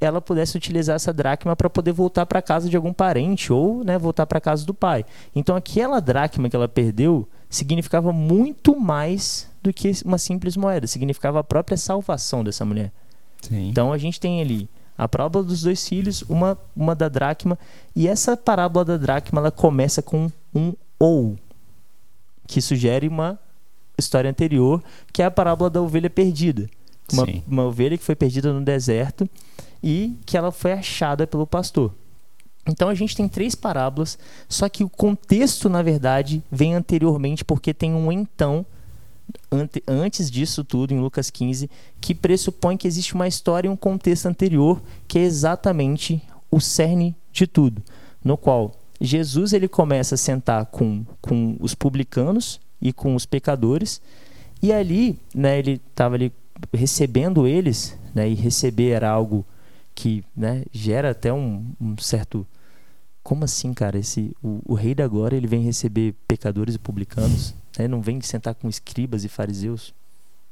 ela pudesse utilizar essa dracma para poder voltar para casa de algum parente ou né, voltar para casa do pai. Então aquela dracma que ela perdeu significava muito mais do que uma simples moeda, significava a própria salvação dessa mulher. Sim. Então a gente tem ali a parábola dos dois filhos, uma, uma da dracma, e essa parábola da dracma ela começa com um ou, que sugere uma história anterior, que é a parábola da ovelha perdida. Uma, uma ovelha que foi perdida no deserto e que ela foi achada pelo pastor. Então a gente tem três parábolas, só que o contexto, na verdade, vem anteriormente, porque tem um então, ante- antes disso tudo, em Lucas 15, que pressupõe que existe uma história e um contexto anterior, que é exatamente o cerne de tudo, no qual Jesus ele começa a sentar com, com os publicanos e com os pecadores, e ali né, ele estava ali recebendo eles, né, e receber era algo que né, gera até um, um certo como assim, cara? Esse, o, o rei da glória ele vem receber pecadores e publicanos, né? não vem sentar com escribas e fariseus.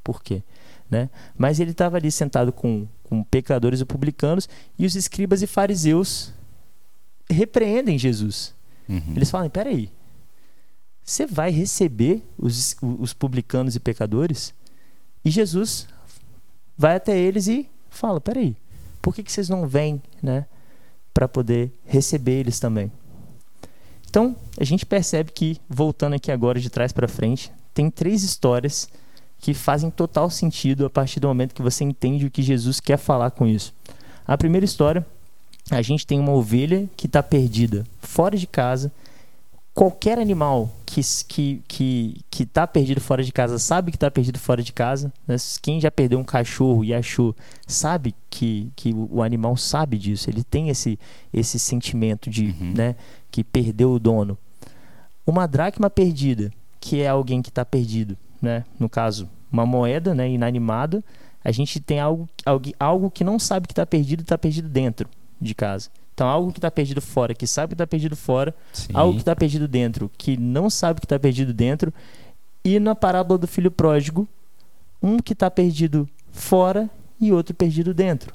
Por quê? Né? Mas ele estava ali sentado com, com pecadores e publicanos e os escribas e fariseus repreendem Jesus. Uhum. Eles falam: peraí, você vai receber os, os publicanos e pecadores? E Jesus vai até eles e fala: peraí, por que, que vocês não vêm, né? Para poder receber eles também. Então, a gente percebe que, voltando aqui agora de trás para frente, tem três histórias que fazem total sentido a partir do momento que você entende o que Jesus quer falar com isso. A primeira história, a gente tem uma ovelha que está perdida fora de casa. Qualquer animal que que que que está perdido fora de casa sabe que está perdido fora de casa. né? Quem já perdeu um cachorro e achou sabe que, que o o animal sabe disso. Ele tem esse esse sentimento de Uhum. né, que perdeu o dono. Uma dracma perdida, que é alguém que está perdido, né? No caso, uma moeda, né, inanimada. A gente tem algo, algo, algo que não sabe que está perdido e está perdido dentro de casa. Então, algo que está perdido fora, que sabe que está perdido fora, Sim. algo que está perdido dentro, que não sabe que está perdido dentro. E na parábola do filho pródigo, um que está perdido fora e outro perdido dentro.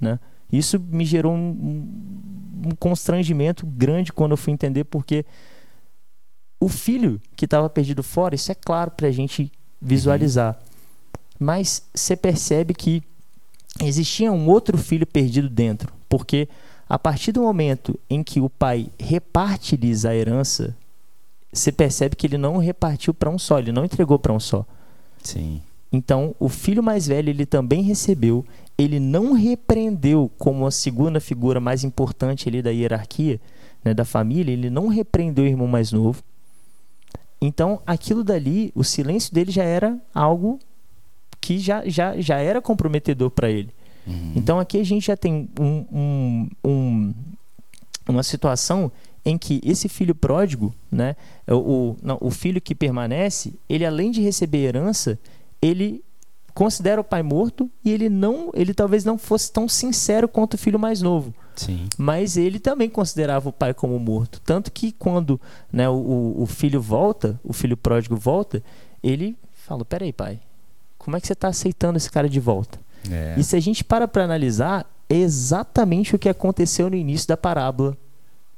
Né? Isso me gerou um, um- constrangimento grande quando eu fui entender, porque o filho que estava perdido fora, isso é claro para a gente visualizar. Mas você percebe que existia um outro filho perdido dentro, porque a partir do momento em que o pai reparte-lhes a herança, você percebe que ele não repartiu para um só, ele não entregou para um só. Sim. Então, o filho mais velho ele também recebeu, ele não repreendeu como a segunda figura mais importante ali da hierarquia, né, da família, ele não repreendeu o irmão mais novo. Então, aquilo dali, o silêncio dele já era algo que já, já, já era comprometedor para ele. Uhum. Então aqui a gente já tem um, um- um- uma situação em que esse filho pródigo, né, o, não, o filho que permanece, ele além de receber herança, ele considera o pai morto e ele não, ele talvez não fosse tão sincero quanto o filho mais novo, Sim. mas ele também considerava o pai como morto, tanto que quando né, o, o filho volta, o filho pródigo volta, ele fala: peraí, pai, como é que você está aceitando esse cara de volta? É. E se a gente para para analisar, é exatamente o que aconteceu no início da parábola,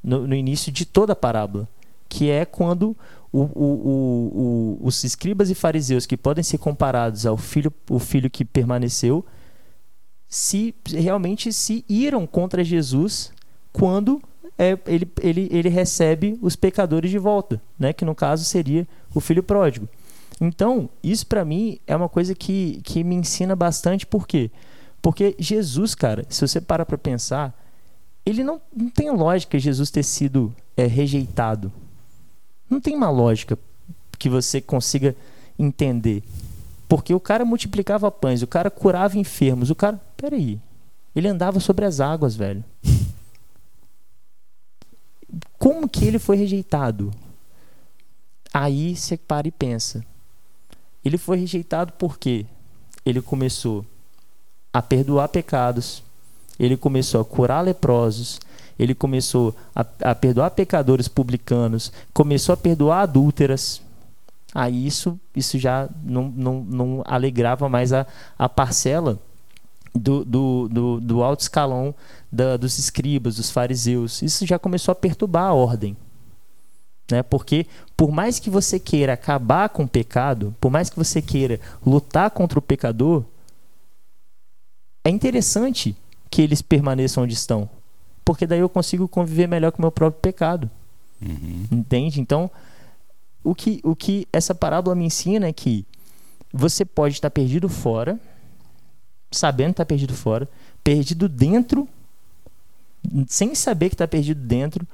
no, no início de toda a parábola, que é quando o- o- o- os escribas e fariseus, que podem ser comparados ao filho, o filho que permaneceu, se realmente se iram contra Jesus quando é, ele, ele, ele recebe os pecadores de volta, né? que no caso seria o filho pródigo. Então, isso para mim é uma coisa que, que me ensina bastante, por quê? Porque Jesus, cara, se você para para pensar, ele não, não tem lógica Jesus ter sido é, rejeitado. Não tem uma lógica que você consiga entender. Porque o cara multiplicava pães, o cara curava enfermos, o cara. Peraí. Ele andava sobre as águas, velho. Como que ele foi rejeitado? Aí você para e pensa. Ele foi rejeitado porque ele começou a perdoar pecados, ele começou a curar leprosos, ele começou a, a perdoar pecadores publicanos, começou a perdoar adúlteras. Aí isso, isso já não, não, não alegrava mais a, a parcela do, do, do, do alto escalão da, dos escribas, dos fariseus. Isso já começou a perturbar a ordem. Né? Porque, por mais que você queira acabar com o pecado, por mais que você queira lutar contra o pecador, é interessante que eles permaneçam onde estão. Porque daí eu consigo conviver melhor com o meu próprio pecado. Uhum. Entende? Então, o que, o que essa parábola me ensina é que você pode estar perdido fora, sabendo que está perdido fora, perdido dentro, sem saber que está perdido dentro,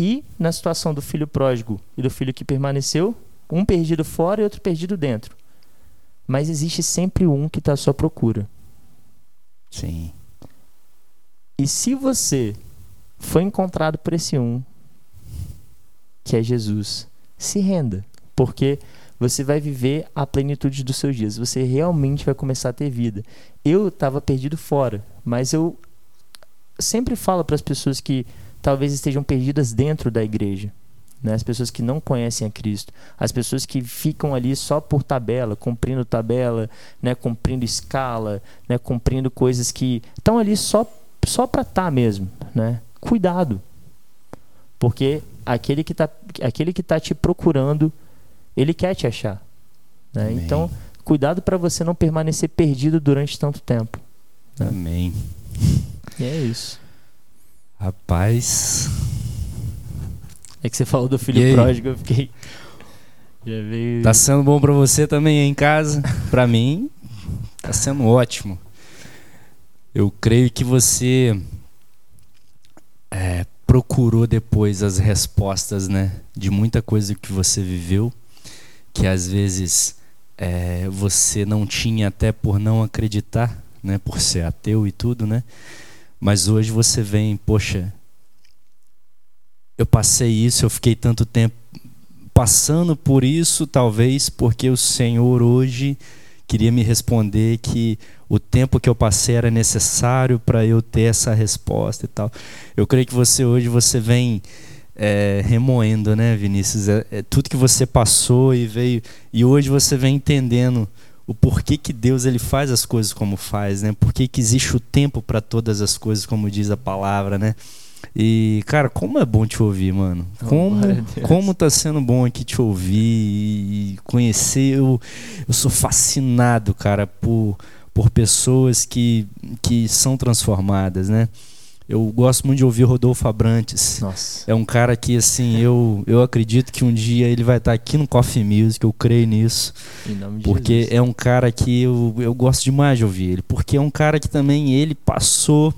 e na situação do filho pródigo e do filho que permaneceu, um perdido fora e outro perdido dentro. Mas existe sempre um que está à sua procura. Sim. E se você foi encontrado por esse um, que é Jesus, se renda, porque você vai viver a plenitude dos seus dias. Você realmente vai começar a ter vida. Eu estava perdido fora, mas eu sempre falo para as pessoas que talvez estejam perdidas dentro da igreja. Né? As pessoas que não conhecem a Cristo, as pessoas que ficam ali só por tabela, cumprindo tabela, né? cumprindo escala, né? cumprindo coisas que estão ali só, só para estar tá mesmo. Né? Cuidado, porque aquele que está aquele que tá te procurando, ele quer te achar. Né? Então, cuidado para você não permanecer perdido durante tanto tempo. Né? Amém. E é isso. Rapaz. É que você falou do filho pródigo, eu fiquei. Já veio... Tá sendo bom para você também em casa? para mim, tá sendo ótimo. Eu creio que você é, procurou depois as respostas, né, de muita coisa que você viveu, que às vezes é, você não tinha até por não acreditar, né, por ser ateu e tudo, né? Mas hoje você vem, poxa, eu passei isso, eu fiquei tanto tempo passando por isso, talvez porque o Senhor hoje queria me responder que o tempo que eu passei era necessário para eu ter essa resposta e tal. Eu creio que você hoje você vem é, remoendo, né, Vinícius? É, é, tudo que você passou e veio e hoje você vem entendendo o porquê que Deus ele faz as coisas como faz, né? Por que existe o tempo para todas as coisas, como diz a palavra, né? E, cara, como é bom te ouvir, mano. Como, oh, como tá sendo bom aqui te ouvir e conhecer. Eu, eu sou fascinado, cara, por, por pessoas que, que são transformadas, né? Eu gosto muito de ouvir Rodolfo Abrantes. Nossa. É um cara que, assim, eu, eu acredito que um dia ele vai estar aqui no Coffee Music, eu creio nisso. Em nome de porque Jesus. é um cara que eu, eu gosto demais de ouvir ele. Porque é um cara que também ele passou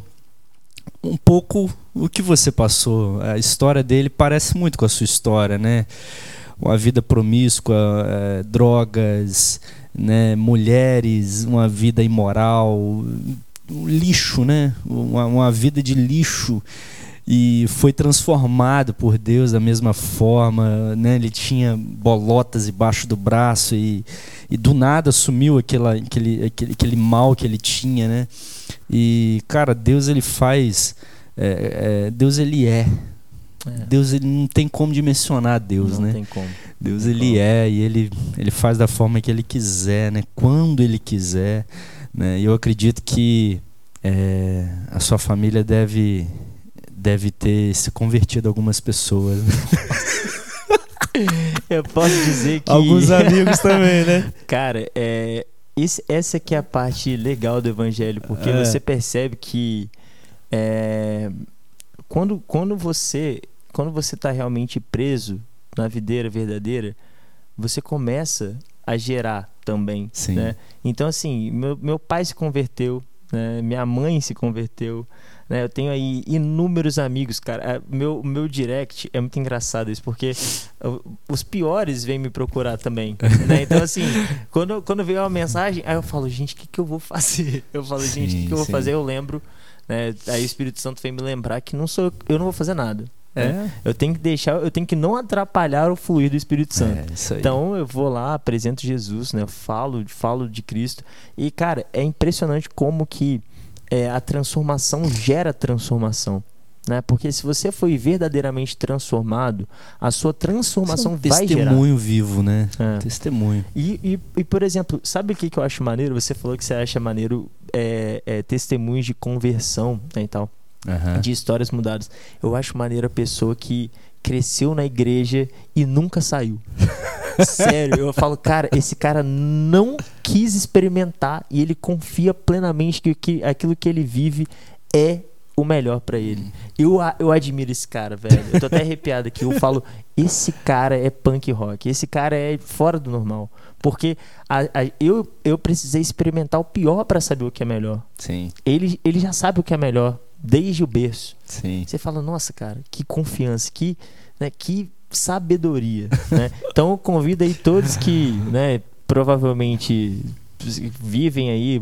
um pouco o que você passou. A história dele parece muito com a sua história, né? Uma vida promíscua, é, drogas, né? mulheres, uma vida imoral um lixo, né? Uma, uma vida de lixo e foi transformado por Deus da mesma forma, né? Ele tinha bolotas debaixo do braço e, e do nada sumiu aquela, aquele, aquele, aquele mal que ele tinha, né? E cara, Deus ele faz, é, é, Deus ele é. é. Deus ele não tem como dimensionar Deus, não né? Tem como. Deus tem ele como. é e ele ele faz da forma que ele quiser, né? Quando ele quiser. Né? E eu acredito que é, a sua família deve, deve ter se convertido algumas pessoas. *laughs* eu posso dizer que. Alguns *laughs* amigos também, né? Cara, é, esse, essa que é a parte legal do evangelho, porque é. você percebe que é, quando, quando você quando você está realmente preso na videira verdadeira, você começa a gerar também. Sim. Né? Então, assim, meu, meu pai se converteu, né? minha mãe se converteu. Né? Eu tenho aí inúmeros amigos, cara. É, meu, meu direct é muito engraçado isso, porque os piores vêm me procurar também. *laughs* Né? Então, assim, quando, quando veio uma mensagem, aí eu falo, gente, o que, que eu vou fazer? *laughs* Eu falo, gente, o que, que eu vou sim. fazer? Eu lembro. Né? Aí o Espírito Santo vem me lembrar que não sou eu não vou fazer nada. É. Né? Eu tenho que deixar, eu tenho que não atrapalhar o fluir do Espírito Santo. É, então eu vou lá, apresento Jesus, né? Falo, falo de Cristo. E, cara, é impressionante como que é, a transformação gera transformação. Né? Porque se você foi verdadeiramente transformado, a sua transformação é um vai gerar. Testemunho vivo, né? É. Testemunho. E, e, e, por exemplo, sabe o que, que eu acho maneiro? Você falou que você acha maneiro é, é testemunhos de conversão né, e tal uhum. de histórias mudadas. Eu acho maneiro a pessoa que cresceu na igreja e nunca saiu. *laughs* Sério, eu falo, cara, esse cara não quis experimentar e ele confia plenamente que, que aquilo que ele vive é o melhor para ele. Eu, eu admiro esse cara, velho. Eu tô até arrepiado aqui. Eu falo, esse cara é punk rock. Esse cara é fora do normal. Porque a, a, eu, eu precisei experimentar o pior para saber o que é melhor. Sim. Ele, ele já sabe o que é melhor desde o berço. Sim. Você fala, nossa, cara, que confiança, que, né, que sabedoria. *laughs* né? Então eu convido aí todos que né, provavelmente vivem aí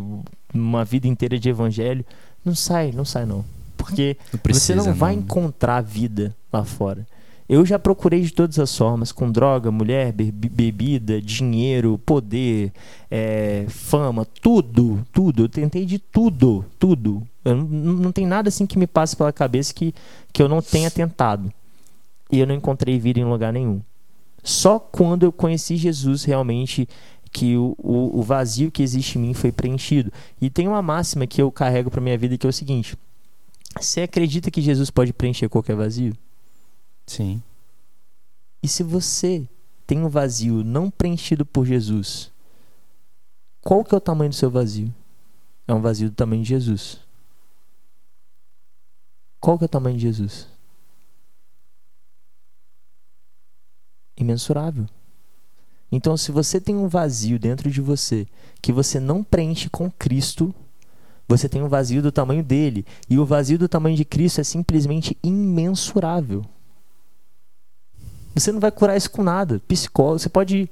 uma vida inteira de evangelho, não sai, não sai não. Porque não precisa, você não, não vai encontrar vida lá fora. Eu já procurei de todas as formas, com droga, mulher, be bebida, dinheiro, poder, é, fama, tudo, tudo. Eu tentei de tudo, tudo. Eu não, não tem nada assim que me passe pela cabeça que, que eu não tenha tentado. E eu não encontrei vida em lugar nenhum. Só quando eu conheci Jesus realmente que o, o, o vazio que existe em mim foi preenchido. E tem uma máxima que eu carrego para minha vida que é o seguinte: você acredita que Jesus pode preencher qualquer vazio? Sim. E se você tem um vazio não preenchido por Jesus, qual que é o tamanho do seu vazio? É um vazio do tamanho de Jesus. Qual que é o tamanho de Jesus? Imensurável. Então, se você tem um vazio dentro de você que você não preenche com Cristo, você tem um vazio do tamanho dele. E o vazio do tamanho de Cristo é simplesmente imensurável. Você não vai curar isso com nada. Psicólogo, você pode ir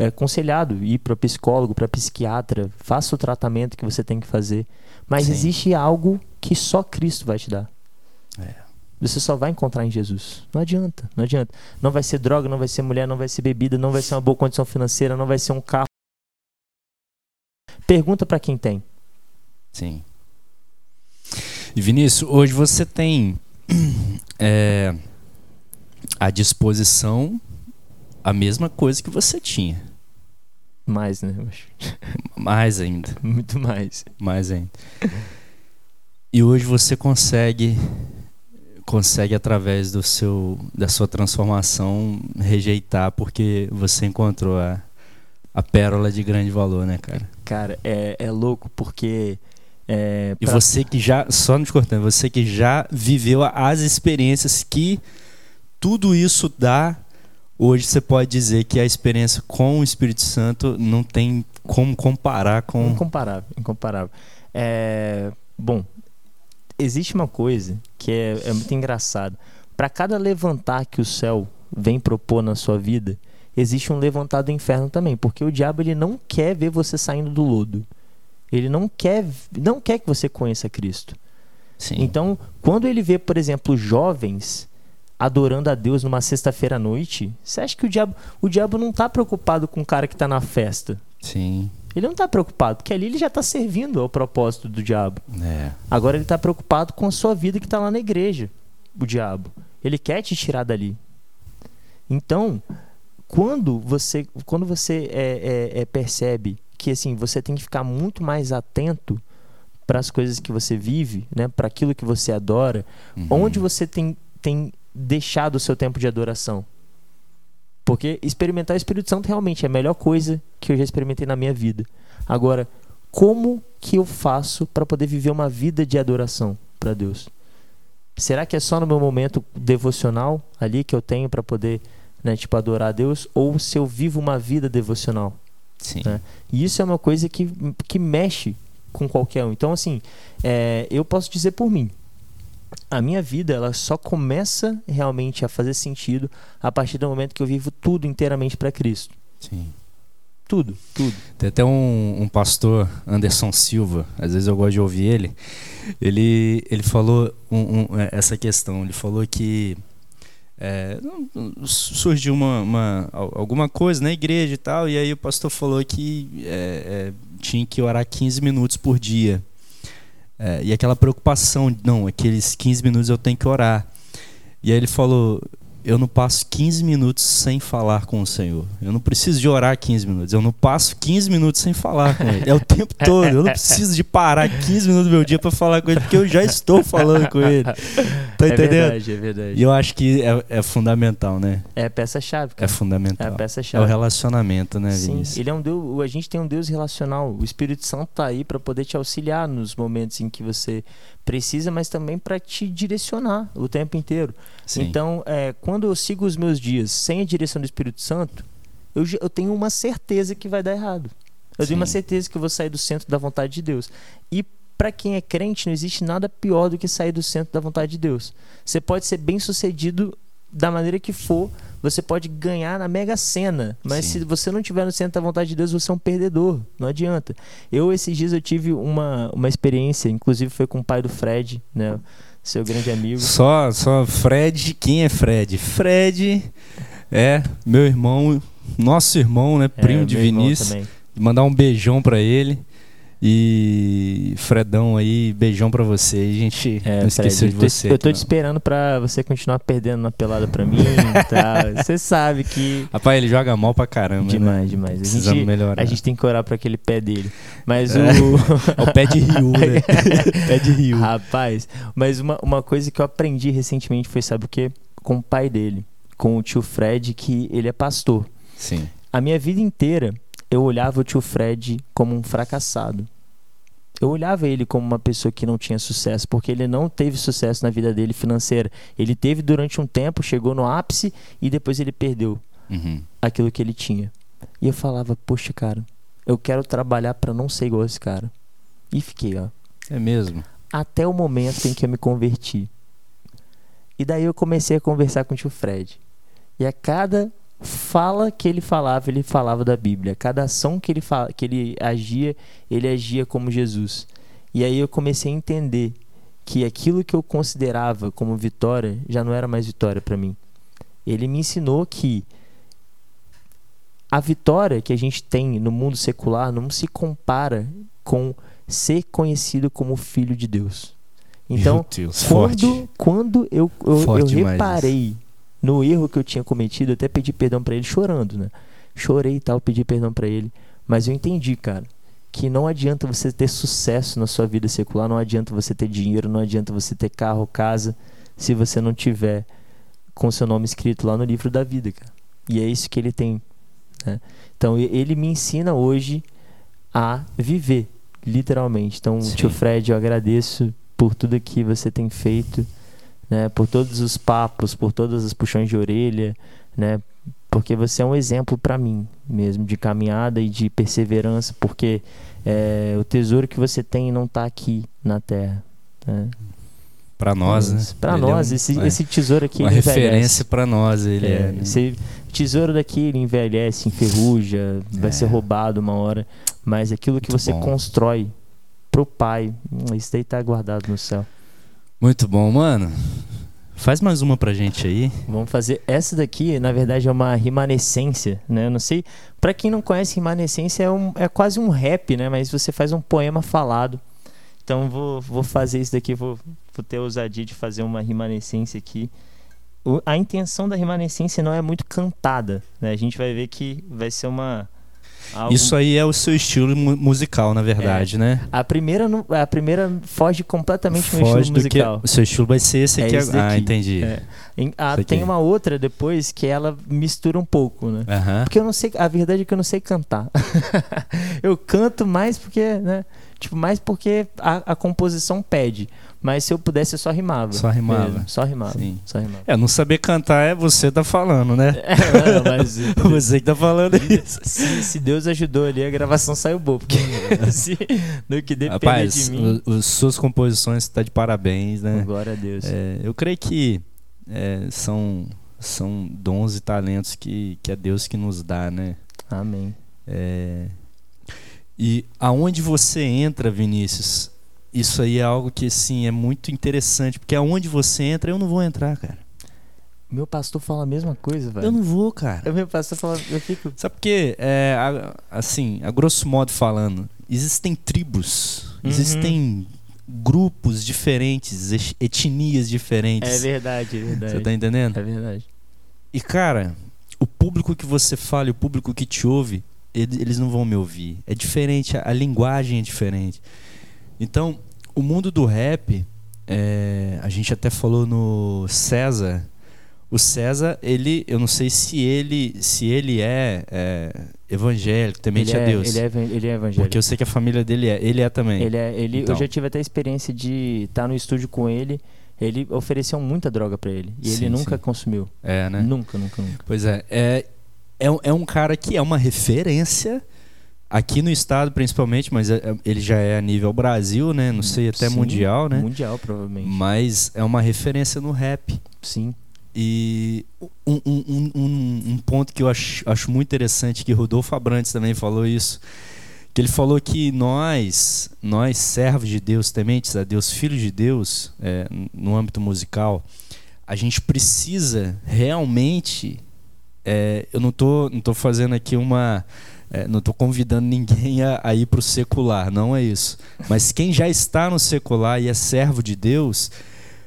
é, aconselhado ir para psicólogo, para psiquiatra, faça o tratamento que você tem que fazer. Mas Sim. existe algo que só Cristo vai te dar. É. Você só vai encontrar em Jesus. Não adianta, não adianta. Não vai ser droga, não vai ser mulher, não vai ser bebida, não vai ser uma boa condição financeira, não vai ser um carro. Pergunta para quem tem. Sim. E Vinícius, hoje você tem *clears throat* é, à disposição a mesma coisa que você tinha. Mais, né? *laughs* Mais ainda. Muito mais. Mais ainda. E hoje você consegue consegue através do seu da sua transformação rejeitar porque você encontrou a, a pérola de grande valor, né, cara? Cara, é, é louco porque é, pra... E você que já, só nos cortando, você que já viveu as experiências que tudo isso dá. Hoje você pode dizer que a experiência com o Espírito Santo não tem como comparar com. Incomparável, incomparável. É, bom, existe uma coisa que é, é muito engraçada. Para cada levantar que o céu vem propor na sua vida, existe um levantar do inferno também, porque o diabo ele não quer ver você saindo do lodo. Ele não quer, não quer que você conheça Cristo. Sim. Então, quando ele vê, por exemplo, jovens adorando a Deus numa sexta-feira à noite, você acha que o diabo, o diabo não está preocupado com o cara que está na festa? Sim. Ele não está preocupado, porque ali ele já está servindo ao propósito do diabo. É. Agora ele está preocupado com a sua vida que está lá na igreja, o diabo. Ele quer te tirar dali. Então, quando você, quando você é, é, é, percebe que assim você tem que ficar muito mais atento para as coisas que você vive, né, para aquilo que você adora, uhum. onde você tem, tem deixar do seu tempo de adoração. Porque experimentar o Espírito Santo realmente é a melhor coisa que eu já experimentei na minha vida. Agora, como que eu faço para poder viver uma vida de adoração para Deus? Será que é só no meu momento devocional ali que eu tenho para poder, né, tipo, adorar a Deus? Ou se eu vivo uma vida devocional? Sim. Né? E isso é uma coisa que, que mexe com qualquer um. Então, assim, é, eu posso dizer por mim. A minha vida ela só começa realmente a fazer sentido a partir do momento que eu vivo tudo inteiramente para Cristo. Sim. Tudo, tudo. Tem até um, um, pastor, Anderson Silva, às vezes eu gosto de ouvir ele. Ele, ele falou um, um, é, essa questão. Ele falou que é, surgiu uma, uma, alguma coisa na igreja e tal, e aí o pastor falou que é, é, tinha que orar 15 minutos por dia. É, e aquela preocupação, não, aqueles 15 minutos eu tenho que orar. E aí ele falou: eu não passo 15 minutos sem falar com o Senhor. Eu não preciso de orar 15 minutos. Eu não passo 15 minutos sem falar com Ele. É o tempo *laughs* todo. Eu não preciso de parar 15 minutos do meu dia para falar com Ele, porque eu já estou falando com Ele. *laughs* Tá é entendendo? É verdade, é verdade. E eu acho que é, é fundamental, né? É a peça-chave. É fundamental. É a peça-chave. É o relacionamento, né, Vinícius? Sim, ele é um Deus, a gente tem um Deus relacional. O Espírito Santo tá aí para poder te auxiliar nos momentos em que você precisa, mas também para te direcionar o tempo inteiro. Sim. Então, é, quando eu sigo os meus dias sem a direção do Espírito Santo, eu, eu tenho uma certeza que vai dar errado. Eu Sim. tenho uma certeza que eu vou sair do centro da vontade de Deus. E para quem é crente, não existe nada pior do que sair do centro da vontade de Deus. Você pode ser bem sucedido da maneira que for, você pode ganhar na mega sena, mas Sim. se você não tiver no centro da vontade de Deus, você é um perdedor, não adianta. Eu esses dias eu tive uma, uma experiência, inclusive foi com o pai do Fred, né, seu grande amigo. Só só Fred, quem é Fred? Fred é meu irmão, nosso irmão, né, é, primo de Vinícius. Mandar um beijão para ele. E Fredão aí, beijão pra você. A gente é, não esqueceu de você. Eu tô, te esperando pra você continuar perdendo na pelada pra mim tá? *laughs* Você sabe que. Rapaz, ele joga mal pra caramba. Demais, né? demais. Precisamos a gente, melhorar. A gente tem que orar pra aquele pé dele. Mas é. o. *laughs* o pé de rio, né? *laughs* pé de rio. Rapaz, mas uma, uma coisa que eu aprendi recentemente foi, sabe o quê? Com o pai dele, com o tio Fred, que ele é pastor. Sim. A minha vida inteira eu olhava o tio Fred como um fracassado. Eu olhava ele como uma pessoa que não tinha sucesso, porque ele não teve sucesso na vida dele financeira. Ele teve durante um tempo, chegou no ápice e depois ele perdeu uhum. aquilo que ele tinha. E eu falava, poxa, cara, eu quero trabalhar para não ser igual esse cara. E fiquei, ó. É mesmo. Até o momento em que eu me converti. E daí eu comecei a conversar com o tio Fred. E a cada fala que ele falava, ele falava da Bíblia. Cada ação que ele, fala, que ele agia, ele agia como Jesus. E aí eu comecei a entender que aquilo que eu considerava como vitória já não era mais vitória para mim. Ele me ensinou que a vitória que a gente tem no mundo secular não se compara com ser conhecido como filho de Deus. Então, Deus, quando, quando eu, eu, eu reparei no erro que eu tinha cometido, eu até pedi perdão para ele chorando, né? Chorei e tal, pedi perdão para ele, mas eu entendi, cara, que não adianta você ter sucesso na sua vida secular, não adianta você ter dinheiro, não adianta você ter carro, casa, se você não tiver com seu nome escrito lá no livro da vida, cara. E é isso que ele tem, né? Então ele me ensina hoje a viver, literalmente. Então, Sim. tio Fred, eu agradeço por tudo que você tem feito né? Por todos os papos, por todas as puxões de orelha, né? Porque você é um exemplo para mim mesmo de caminhada e de perseverança, porque é, o tesouro que você tem não está aqui na Terra. Né? Para nós, né? Para nós, é um, esse, é, esse tesouro aqui. Uma referência para nós, ele é. é né? Esse tesouro daqui ele envelhece, enferruja, vai ser é. roubado uma hora, mas aquilo que Muito você bom. constrói pro Pai, isso daí tá guardado no céu. Muito bom, mano. Faz mais uma pra gente aí. Vamos fazer essa daqui, na verdade é uma rimanescência, né? Eu não sei, para quem não conhece rimanescência é, um, é quase um rap, né? Mas você faz um poema falado. Então vou, vou fazer isso daqui, vou, vou ter a ousadia de fazer uma rimanescência aqui. O, a intenção da rimanescência não é muito cantada, né? A gente vai ver que vai ser uma Algo... Isso aí é o seu estilo musical, na verdade, é. né? A primeira, a primeira foge completamente foge meu estilo musical. Que, o seu estilo vai ser esse é aqui. Esse ah, entendi. É. Ah, tem uma outra depois que ela mistura um pouco, né? Porque eu não sei. A verdade é que eu não sei cantar. *laughs* eu canto mais porque, né? Tipo, mais porque a, a composição pede. Mas se eu pudesse, eu só rimava. Só rimava. mesmo. Só rimava. Sim. Só rimava. É, não saber cantar é você tá falando, né? É, não, mas *laughs* Você que tá falando isso. se, se Deus ajudou ali, a gravação saiu boa. Porque *laughs* se, no que depender Rapaz, de mim. os suas composições tá de parabéns, né? Glória a Deus. É, eu creio que é, são, são dons e talentos que, que é Deus que nos dá, né? Amém. É, e aonde você entra, Vinícius, isso aí é algo que assim é muito interessante, porque aonde você entra, eu não vou entrar, cara. Meu pastor fala a mesma coisa, velho. Eu não vou, cara. O *laughs* meu pastor fala, eu fico. Sabe por quê? É, assim, a grosso modo falando, existem tribos, Uhum. existem grupos diferentes, et- etnias diferentes. É verdade, é verdade. Você tá entendendo? É verdade. E cara, o público que você fala o público que te ouve, eles não vão me ouvir. É diferente, a, a linguagem é diferente. Então, o mundo do rap, é, a gente até falou no César. O César, ele, eu não sei se ele, se ele é, é, evangélico, temente ele, a é, Deus. ele, é, ele é evangélico. porque eu sei que a família dele é. Ele é também. Ele é, ele, Então. Eu já tive até a experiência de estar no estúdio com ele. Ele ofereceu muita droga pra ele. E Sim, ele nunca sim. consumiu. É, né? Nunca, nunca, nunca. Pois é, é, é, um- é um cara que é uma referência aqui no estado principalmente, mas é- é- ele já é a nível Brasil, né? Não sei, até Sim, mundial, né? Mundial, provavelmente. Mas é uma referência no rap. Sim. E um, um- um- um- um ponto que eu acho, acho muito interessante, que Rodolfo Abrantes também falou isso, que ele falou que nós, nós servos de Deus, tementes a Deus, filhos de Deus, é, no âmbito musical, a gente precisa realmente. É, eu não tô, não tô fazendo aqui uma. é, não estou convidando ninguém a, a ir para o secular, não é isso. Mas quem já está no secular e é servo de Deus,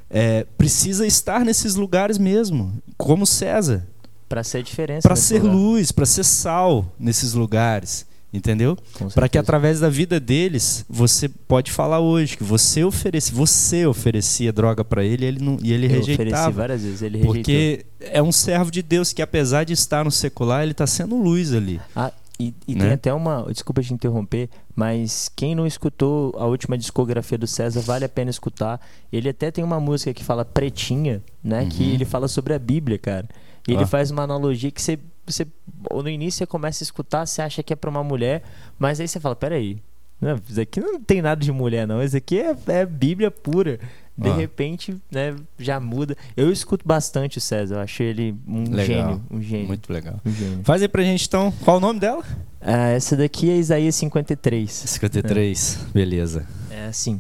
é, precisa estar nesses lugares mesmo, como César, Pra ser diferença. para ser lugar. luz, para ser sal nesses lugares, entendeu? Para que através da vida deles você pode falar hoje que você oferece, você oferecia droga para ele, e ele não, e ele Eu ofereci rejeitava. várias vezes. Ele rejeitou. Porque é um servo de Deus que apesar de estar no secular, ele está sendo luz ali. Ah, e, e Né? tem até uma. Desculpa te interromper, mas quem não escutou a última discografia do César, vale a pena escutar. Ele até tem uma música que fala Pretinha, né? Que Uhum. ele fala sobre a Bíblia, cara. E ele Ó. faz uma analogia que você, você. No início você começa a escutar, você acha que é pra uma mulher, mas aí você fala: peraí. Não, isso aqui não tem nada de mulher, não. Isso aqui é, é Bíblia pura. De Ó. repente, né, já muda. Eu escuto bastante o César, eu achei ele um Legal. gênio. Um gênio. Muito legal. Um gênio. Faz aí pra gente então, qual o nome dela? Ah, essa daqui é Isaías 53. 53. Beleza. É assim.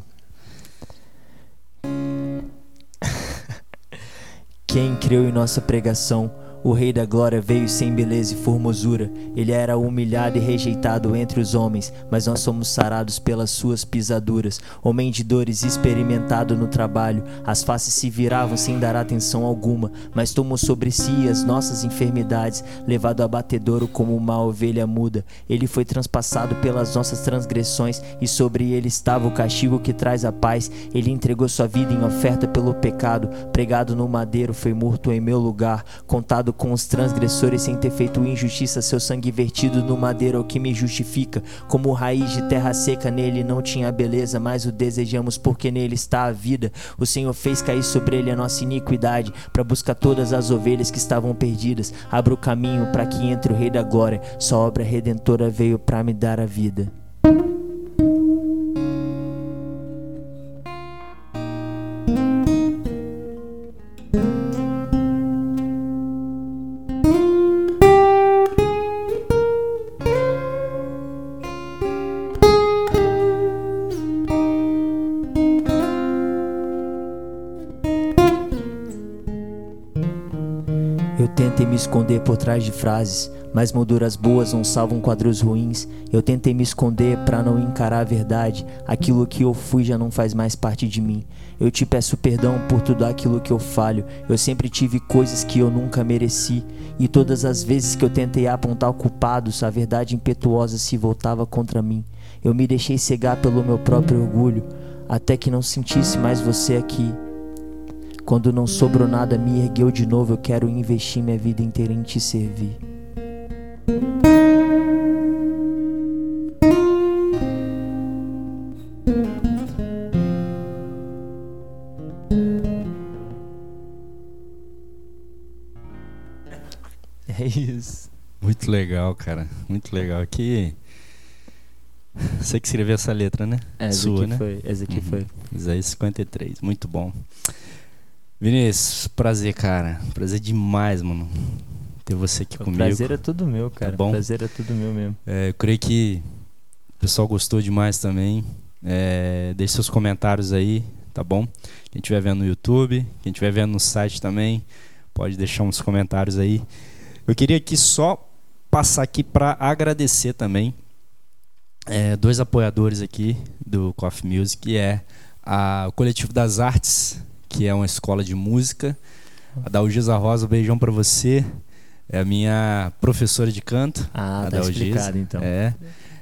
*laughs* Quem creu em nossa pregação? O Rei da Glória veio sem beleza e formosura. Ele era humilhado e rejeitado entre os homens, mas nós somos sarados pelas suas pisaduras. Homem de dores, experimentado no trabalho, as faces se viravam sem dar atenção alguma, mas tomou sobre si as nossas enfermidades, levado a batedouro como uma ovelha muda. Ele foi transpassado pelas nossas transgressões e sobre ele estava o castigo que traz a paz. Ele entregou sua vida em oferta pelo pecado, pregado no madeiro, foi morto em meu lugar, contado com os transgressores sem ter feito injustiça, seu sangue vertido no madeiro é o que me justifica. Como raiz de terra seca, nele não tinha beleza, mas o desejamos porque nele está a vida. O Senhor fez cair sobre ele a nossa iniquidade, para buscar todas as ovelhas que estavam perdidas. Abra o caminho para que entre o Rei da Glória. Sua obra redentora veio para me dar a vida. Esconder por trás de frases, mas molduras boas não salvam quadros ruins. Eu tentei me esconder pra não encarar a verdade. Aquilo que eu fui já não faz mais parte de mim. Eu te peço perdão por tudo aquilo que eu falho. Eu sempre tive coisas que eu nunca mereci. E todas as vezes que eu tentei apontar culpados, a verdade impetuosa se voltava contra mim. Eu me deixei cegar pelo meu próprio orgulho, até que não sentisse mais você aqui. Quando não sobrou nada, me ergueu de novo. Eu quero investir minha vida inteira em te servir. É isso. Muito legal, cara. Muito legal. Aqui. Você que escreveu essa letra, né? Essa Sua, aqui né? Foi, essa aqui uhum. foi. Isaías 53. Muito bom. Vinícius, prazer, cara. Prazer demais, mano. Ter você aqui O comigo. prazer é tudo meu, cara. bom? O prazer é tudo meu mesmo. É, eu creio que o pessoal gostou demais também. É, deixe seus comentários aí, tá bom? Quem estiver vendo no YouTube, quem estiver vendo no site também, pode deixar uns comentários aí. Eu queria aqui só passar aqui para agradecer também é, dois apoiadores aqui do Coffee Music, que é a, o Coletivo das Artes, que é uma escola de música. A Dalgisa Rosa, um beijão para você. É a minha professora de canto. Ah, A tá Dalgisa, explicado então. É.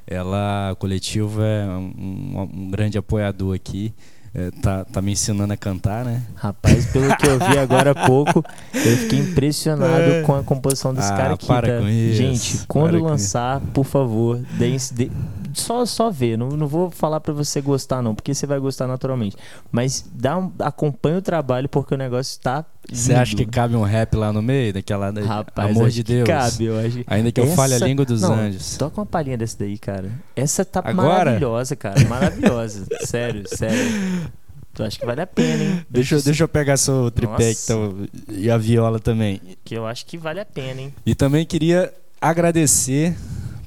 Ela, o coletivo é um, um- grande apoiador aqui. É, tá, tá me ensinando a cantar, né? Rapaz, pelo que eu vi agora há pouco, eu fiquei impressionado É. com a composição desse Ah, cara aqui. para tá? com isso, Gente, quando lançar, por favor, deem, dê- só, só ver. Não, não vou falar pra você gostar, não, porque você vai gostar naturalmente. Mas dá um, acompanha o trabalho, porque o negócio tá. Você acha que cabe um rap lá no meio? Daquela. da- Rapaz, amor de que Deus. Cabe, eu acho. Ainda que eu fale a Essa- língua dos não, anjos. Toca uma palhinha dessa daí, cara. Essa tá Agora? maravilhosa, cara. Maravilhosa. *laughs* sério, sério. Tu acha que vale a pena, hein? Deixa, eu- deixa eu pegar seu tripé Nossa. então, e a viola também. Que eu acho que vale a pena, hein? E também queria agradecer,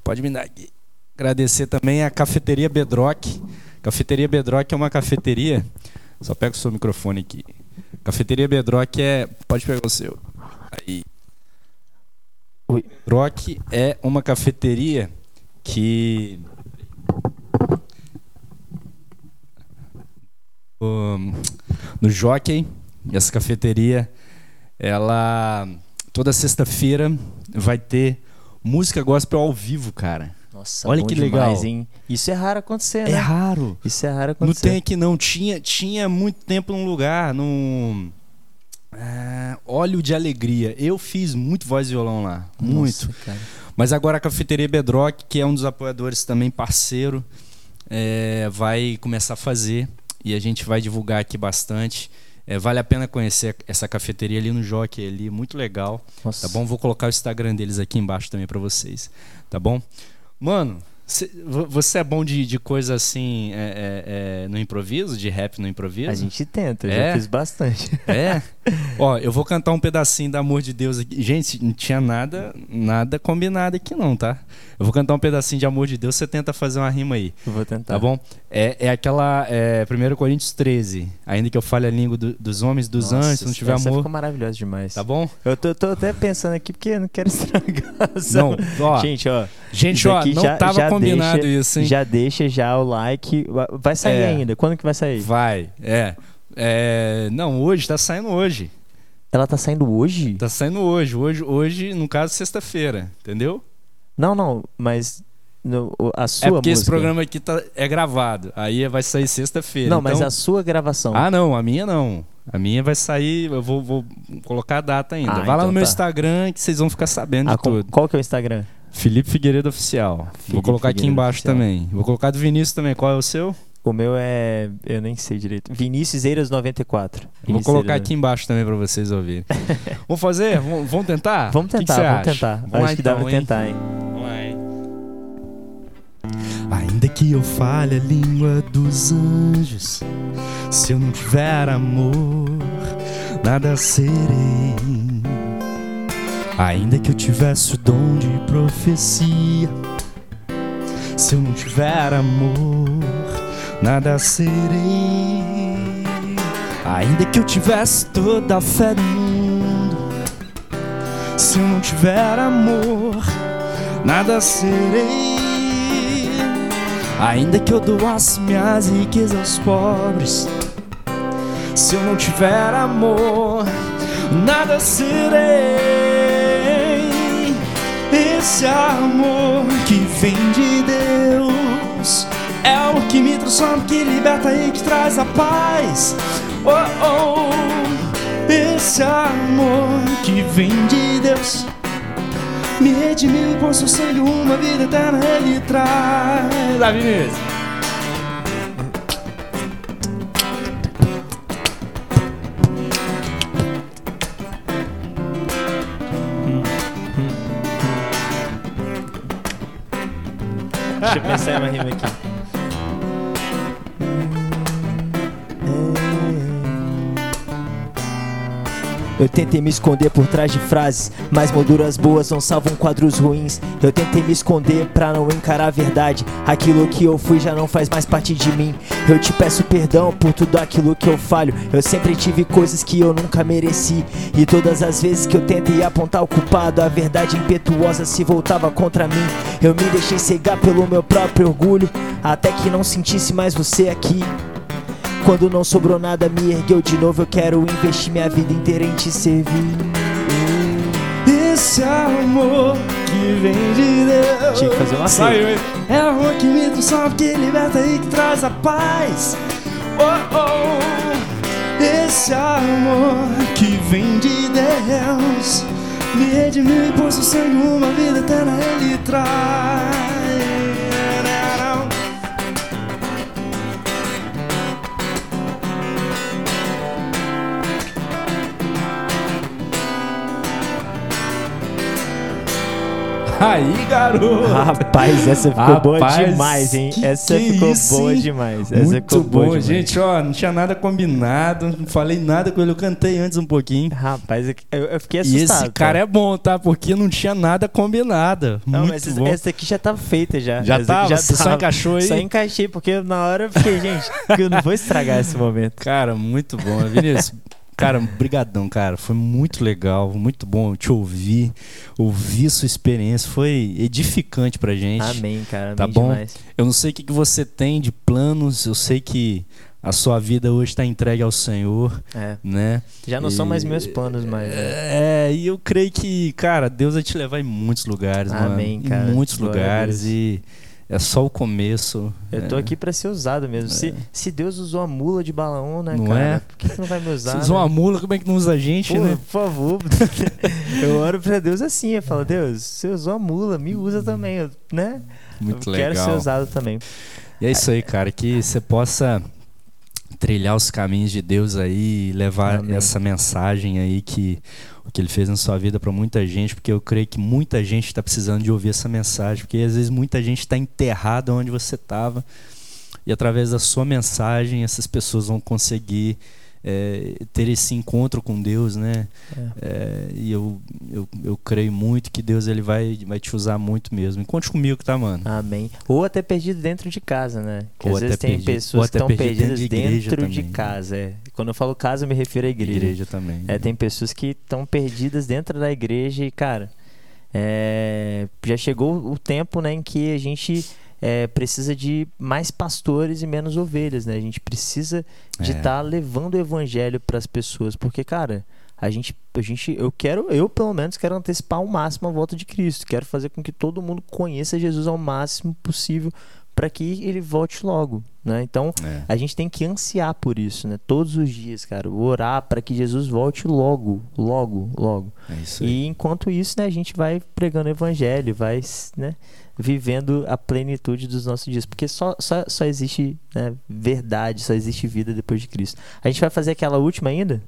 pode me dar aqui, agradecer também a Cafeteria Bedrock. Cafeteria Bedrock é uma cafeteria, só pega o seu microfone aqui. Cafeteria Bedrock é, pode pegar o seu. Aí. Oi. Bedrock é uma cafeteria que um, no Jockey, essa cafeteria, ela toda sexta-feira vai ter música gospel ao vivo, cara. Nossa, Olha que demais, legal. hein? Isso é raro acontecer, É né? raro. Isso é raro Não acontecer. tem aqui não. Tinha, tinha muito tempo num lugar, num ah, óleo de alegria. Eu fiz muito voz e violão lá, muito. Nossa. Mas agora a cafeteria Bedrock, que é um dos apoiadores também parceiro, é, vai começar a fazer e a gente vai divulgar aqui bastante. É, vale a pena conhecer essa cafeteria ali no Jockey ali, muito legal. Nossa. Tá bom? Vou colocar o Instagram deles aqui embaixo também pra vocês. Tá bom? Mano, cê- vo- você é bom de, de coisa assim é, é, é, no improviso? De rap no improviso? A gente tenta, eu É? já fiz bastante. É? *laughs* Ó, eu vou cantar um pedacinho da Amor de Deus aqui. Gente, não tinha nada, nada combinado aqui não, tá? Eu vou cantar um pedacinho de Amor de Deus, você tenta fazer uma rima aí. Eu vou tentar. Tá bom? É, é aquela. É, 1 Coríntios 13. Ainda que eu fale a língua do- dos homens, dos Nossa, anjos, se não tiver essa amor. ficou maravilhosa demais. Tá bom? Eu tô, tô até pensando aqui porque eu não quero estragar. Não, ó. Gente, ó. Gente, ó, não já- tava já combinado deixa- isso, hein? Já deixa já o like. Vai sair É. ainda. Quando que vai sair? Vai, é. É, Não, hoje, tá saindo hoje. Ela tá saindo hoje? Tá saindo hoje. Hoje, hoje no caso, sexta-feira. Entendeu? Não, não, mas no- a sua é porque esse música. programa aqui tá, é gravado. Aí vai sair sexta-feira. Não, mas então- a sua gravação. Ah, não, a minha não. A minha vai sair, eu vou, vou colocar a data ainda. Ah, vai lá então no meu tá. Instagram que vocês vão ficar sabendo Ah, de tudo. qual que é o Instagram? Felipe Figueiredo Oficial. vou Felipe colocar aqui Figueiredo embaixo Oficial. também. Vou colocar do Vinícius também. Qual é o seu? O meu é. Eu nem sei direito. Vinícius Eiras 94. Vou Vinícius colocar Eiras- aqui embaixo também pra vocês ouvirem. *laughs* vamos fazer? Vamos, vamos tentar? Vamos O que que tentar, vamos acha? tentar. Vamos Acho lá que dá então, pra hein? tentar, hein? Vamos lá, hein? Ainda que eu fale a língua dos anjos, se eu não tiver amor, nada serei. Ainda que eu tivesse o dom de profecia, se eu não tiver amor, nada serei. Ainda que eu tivesse toda a fé do mundo, se eu não tiver amor, nada serei. Ainda que eu doasse minhas riquezas aos pobres, se eu não tiver amor, nada serei. Esse amor que vem de Deus é o que me transforma, que liberta e que traz a paz. Oh, oh, esse amor que vem de Deus me redimiu com seu sangue, uma vida eterna ele traz. Davi mesmo. Deixa eu pensar em uma rima aqui. Eu tentei me esconder por trás de frases, mas molduras boas não salvam quadros ruins. Eu tentei me esconder pra não encarar a verdade. Aquilo que eu fui já não faz mais parte de mim. Eu te peço perdão por tudo aquilo que eu falho. Eu sempre tive coisas que eu nunca mereci. E todas as vezes que eu tentei apontar o culpado, a verdade impetuosa se voltava contra mim. Eu me deixei cegar pelo meu próprio orgulho, até que não sentisse mais você aqui. Quando não sobrou nada, me ergueu de novo. Eu quero investir minha vida inteira em te servir. Esse amor que vem de Deus. Tinha que fazer uma Saiu, hein? É amor que me transforma, que liberta e que traz a paz. Oh, oh. Esse amor que vem de Deus me redimiu e pôs o sangue uma vida eterna ele traz. Aí, garoto! Rapaz, essa ficou boa Rapaz, demais, hein? que essa que ficou isso, boa hein? demais. Essa Muito ficou boa bom, demais. gente. Ó, não tinha nada combinado, não falei nada com ele. Eu cantei antes um pouquinho. Rapaz, eu, eu fiquei E assustado. esse cara é bom, tá? Porque não tinha nada combinado. Não, Muito mas bom. essa aqui já tava feita já. Já Essa tava? Você só tava. encaixou aí? Só encaixei, porque na hora eu fiquei, gente, eu não vou estragar esse momento. Cara, muito bom. Vinícius, cara, brigadão, cara. Foi muito legal, muito bom te ouvir, ouvir sua experiência. Foi edificante pra gente. Amém, cara. Tá amém bom? demais. Eu não sei o que, que você tem de planos, eu sei que a sua vida hoje está entregue ao Senhor, É. né? Já não são E- mais meus planos, mas. né? É, e eu creio que, cara, Deus vai te levar em muitos lugares, Amém, mano. cara. Em muitos Glória lugares e é só o começo. Eu tô é. aqui pra ser usado mesmo. Se, se Deus usou a mula de Balaão, né, Não cara? é? Por que, que não vai me usar? Se usou né? uma mula, como é que não usa a gente, Pô, né? por favor. *laughs* eu oro pra Deus assim, eu falo, Deus, você usou a mula, me usa também, eu- né? Muito eu legal. quero ser usado também. E é isso aí, cara, que você possa trilhar os caminhos de Deus aí e levar Amém. essa mensagem aí que o que ele fez na sua vida para muita gente, porque eu creio que muita gente está precisando de ouvir essa mensagem, porque às vezes muita gente está enterrada onde você estava e através da sua mensagem essas pessoas vão conseguir é, ter esse encontro com Deus, né? É, e eu, eu, eu creio muito que Deus ele vai, vai te usar muito mesmo. E conte comigo, tá, mano? Amém. Ou até perdido dentro de casa, né? Que Ou às vezes tem perdido- pessoas que estão perdido dentro perdidas de dentro de também. casa. É. Quando eu falo casa, eu me refiro à igreja. Igreja também. É, tem pessoas que estão perdidas dentro da igreja e, cara, é, já chegou o tempo né, em que a gente é, precisa de mais pastores e menos ovelhas, né? A gente precisa de É. estar levando o evangelho para as pessoas, porque, cara, a gente, a gente, eu quero, eu pelo menos quero antecipar ao máximo a volta de Cristo. Quero fazer com que todo mundo conheça Jesus ao máximo possível para que ele volte logo, né? Então, É. a gente tem que ansiar por isso, né? Todos os dias, cara, orar para que Jesus volte logo, logo, logo. É isso aí. E enquanto isso, né, a gente vai pregando o evangelho, vai, né, vivendo a plenitude dos nossos dias, porque só, só, só existe né, verdade, só existe vida depois de Cristo. A gente vai fazer aquela última ainda?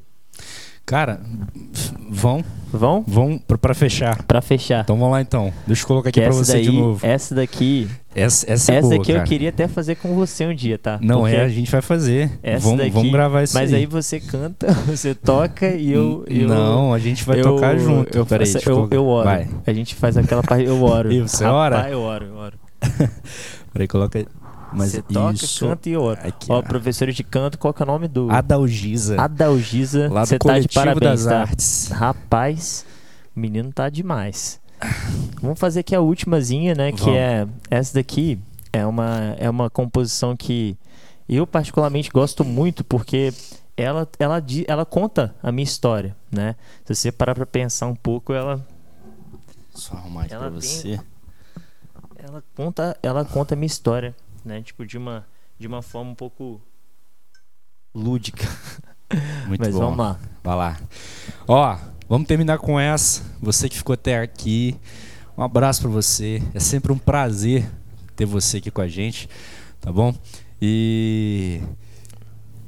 Cara, vão, Vão? vão pra, pra fechar. Para fechar. Então vamos lá então. Deixa eu colocar aqui que essa você daí, de novo. essa daqui, Essa, essa é essa boa, daqui eu cara. queria até fazer com você um dia, tá? Não Porque é, a gente vai fazer. essa Vamos, daqui- vamos gravar isso Mas aí. aí você canta, *laughs* você toca e eu, eu Não, a gente vai eu- tocar junto. Eu, Peraí, faço- eu, eu oro. Vai. A gente faz aquela parte. Eu oro. *laughs* E você Rapaz, ora? Eu oro, eu oro. *laughs* Peraí, coloca. Mas Você toca, isso. canta e ora. Aqui, Ó, ó. professores de canto, qual que é o nome do. Adalgisa. Adalgisa. lá do Você tá de Coletivo parabéns, das tá? Artes. Rapaz, o menino tá demais. Vamos fazer aqui a ultimazinha, né? Que Vamos. é essa daqui. É uma, é uma composição que eu particularmente gosto muito porque ela, ela, ela conta a minha história, né? Se você parar pra pensar um pouco, ela Só arrumar aqui Ela pra tem- você. ela conta ela conta a minha história né tipo de uma de uma forma um pouco lúdica *laughs* Muito mas bom. vamos lá Vai lá. Ó, vamos terminar com essa. Você que ficou até aqui, um abraço pra você. É sempre um prazer ter você aqui com a gente, tá bom? E,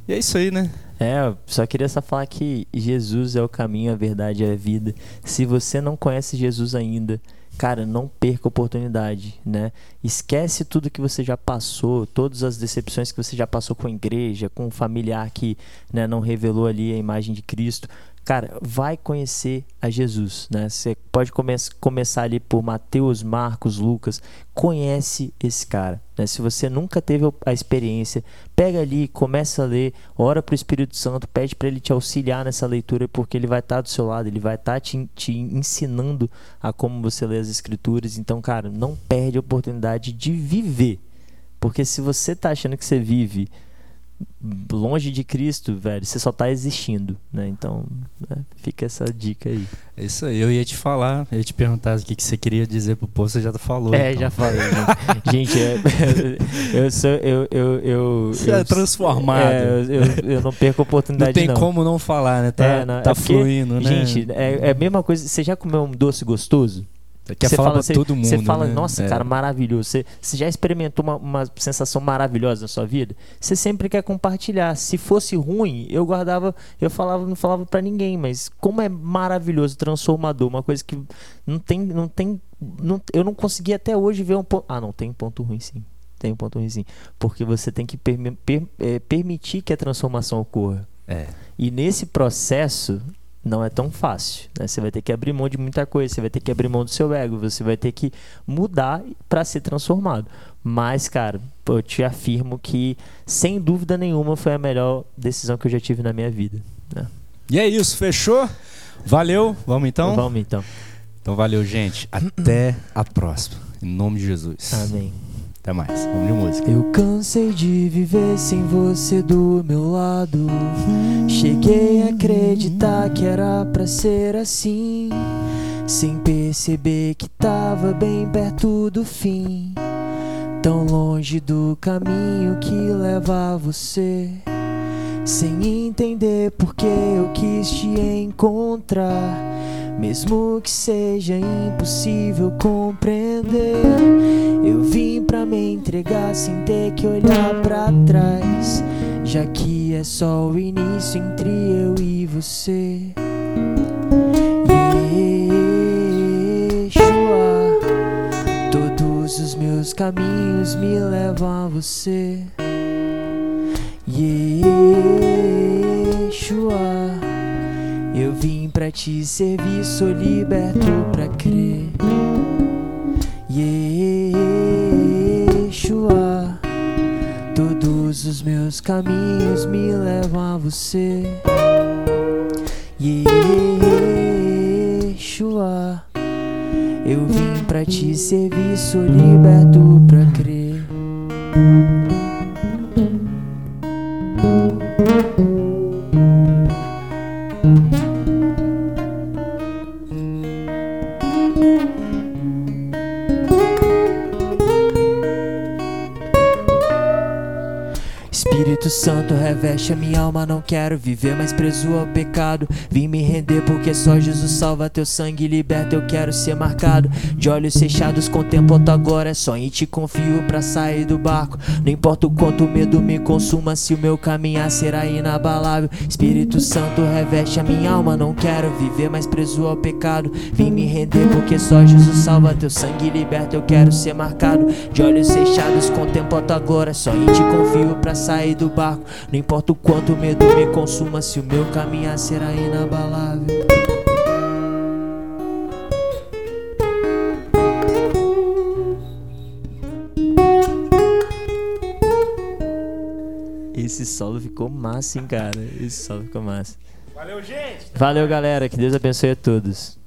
e é isso aí, né? é só queria só falar que Jesus é o caminho a verdade e a vida se você não conhece Jesus ainda cara, não perca a oportunidade, né? Esquece tudo que você já passou, todas as decepções que você já passou com a igreja, com um familiar que né, não revelou ali a imagem de Cristo cara, vai conhecer a Jesus, né? Você pode come começar ali por Mateus, Marcos, Lucas, conhece esse cara, né? Se você nunca teve a experiência, pega ali, começa a ler, ora para o Espírito Santo, pede para ele te auxiliar nessa leitura, porque ele vai estar tá do seu lado, ele vai estar tá te, te ensinando a como você lê as Escrituras. Então, cara, não perde a oportunidade de viver, porque se você está achando que você vive longe de Cristo, velho, você só tá existindo, né? Então, né? fica essa dica aí. É isso aí, eu ia te falar, eu ia te perguntar o que, que você queria dizer pro povo, você já falou. É, então. já falei. gente, *laughs* gente é, eu sou, eu, eu, eu, você é eu, é transformado. É, eu, eu, não perco a oportunidade, não. tem não. como não falar, né? Tá, é, não, tá é porque, fluindo, né? Gente, é, é a mesma coisa, você já comeu um doce gostoso? Quer você falar fala, pra todo mundo. Você fala, né? nossa, é. cara, maravilhoso. Você, você já experimentou uma, uma, sensação maravilhosa na sua vida? Você sempre quer compartilhar. Se fosse ruim, eu guardava, eu falava, não falava para ninguém, mas como é maravilhoso, transformador, uma coisa que não tem, não tem, não, eu não consegui até hoje ver um ponto. Ah, não, tem ponto ruim sim. Tem um ponto ruim sim. Porque você tem que per, per, é, permitir que a transformação ocorra. É. E nesse processo, não é tão fácil. Né? Você vai ter que abrir mão de muita coisa, você vai ter que abrir mão do seu ego, você vai ter que mudar para ser transformado. Mas, cara, eu te afirmo que, sem dúvida nenhuma, foi a melhor decisão que eu já tive na minha vida. Né? E é isso, fechou? Valeu, vamos então? Vamos então. Então valeu, gente. Até a próxima. Em nome de Jesus. Amém. Até mais. Vamos de música. Eu cansei de viver sem você do meu lado. Cheguei a acreditar que era pra ser assim. Sem perceber que tava bem perto do fim. Tão longe do caminho que leva a você. Sem entender porque eu quis te encontrar. Mesmo que seja impossível compreender, eu vim me entregar sem ter que olhar pra trás, já que é só o início entre eu e você. Yeshua, todos os meus caminhos me levam a você. Yeshua. Eu vim pra te servir, sou liberto pra crer. Meus caminhos me levam a você. Yeshua, eu vim pra te servir, sou liberto pra crer. Minha alma, não quero viver mais preso ao pecado. Vim me render porque só Jesus salva teu sangue liberta. Eu quero ser marcado de olhos fechados, contemplo a tua glória. Só em ti confio pra sair do barco. Não importa o quanto o medo me consuma, se o meu caminhar será inabalável. Espírito Santo reveste a minha alma, não quero viver mais preso ao pecado. Vim me render porque só Jesus salva teu sangue liberta. Eu quero ser marcado de olhos fechados, contemplo a tua glória. Só em ti confio pra sair do barco. Não importa o quanto o medo me consuma, se o meu caminhar será inabalável. Esse solo ficou massa, hein, cara? Esse solo ficou massa. Valeu, gente! Valeu, galera. Que Deus abençoe a todos.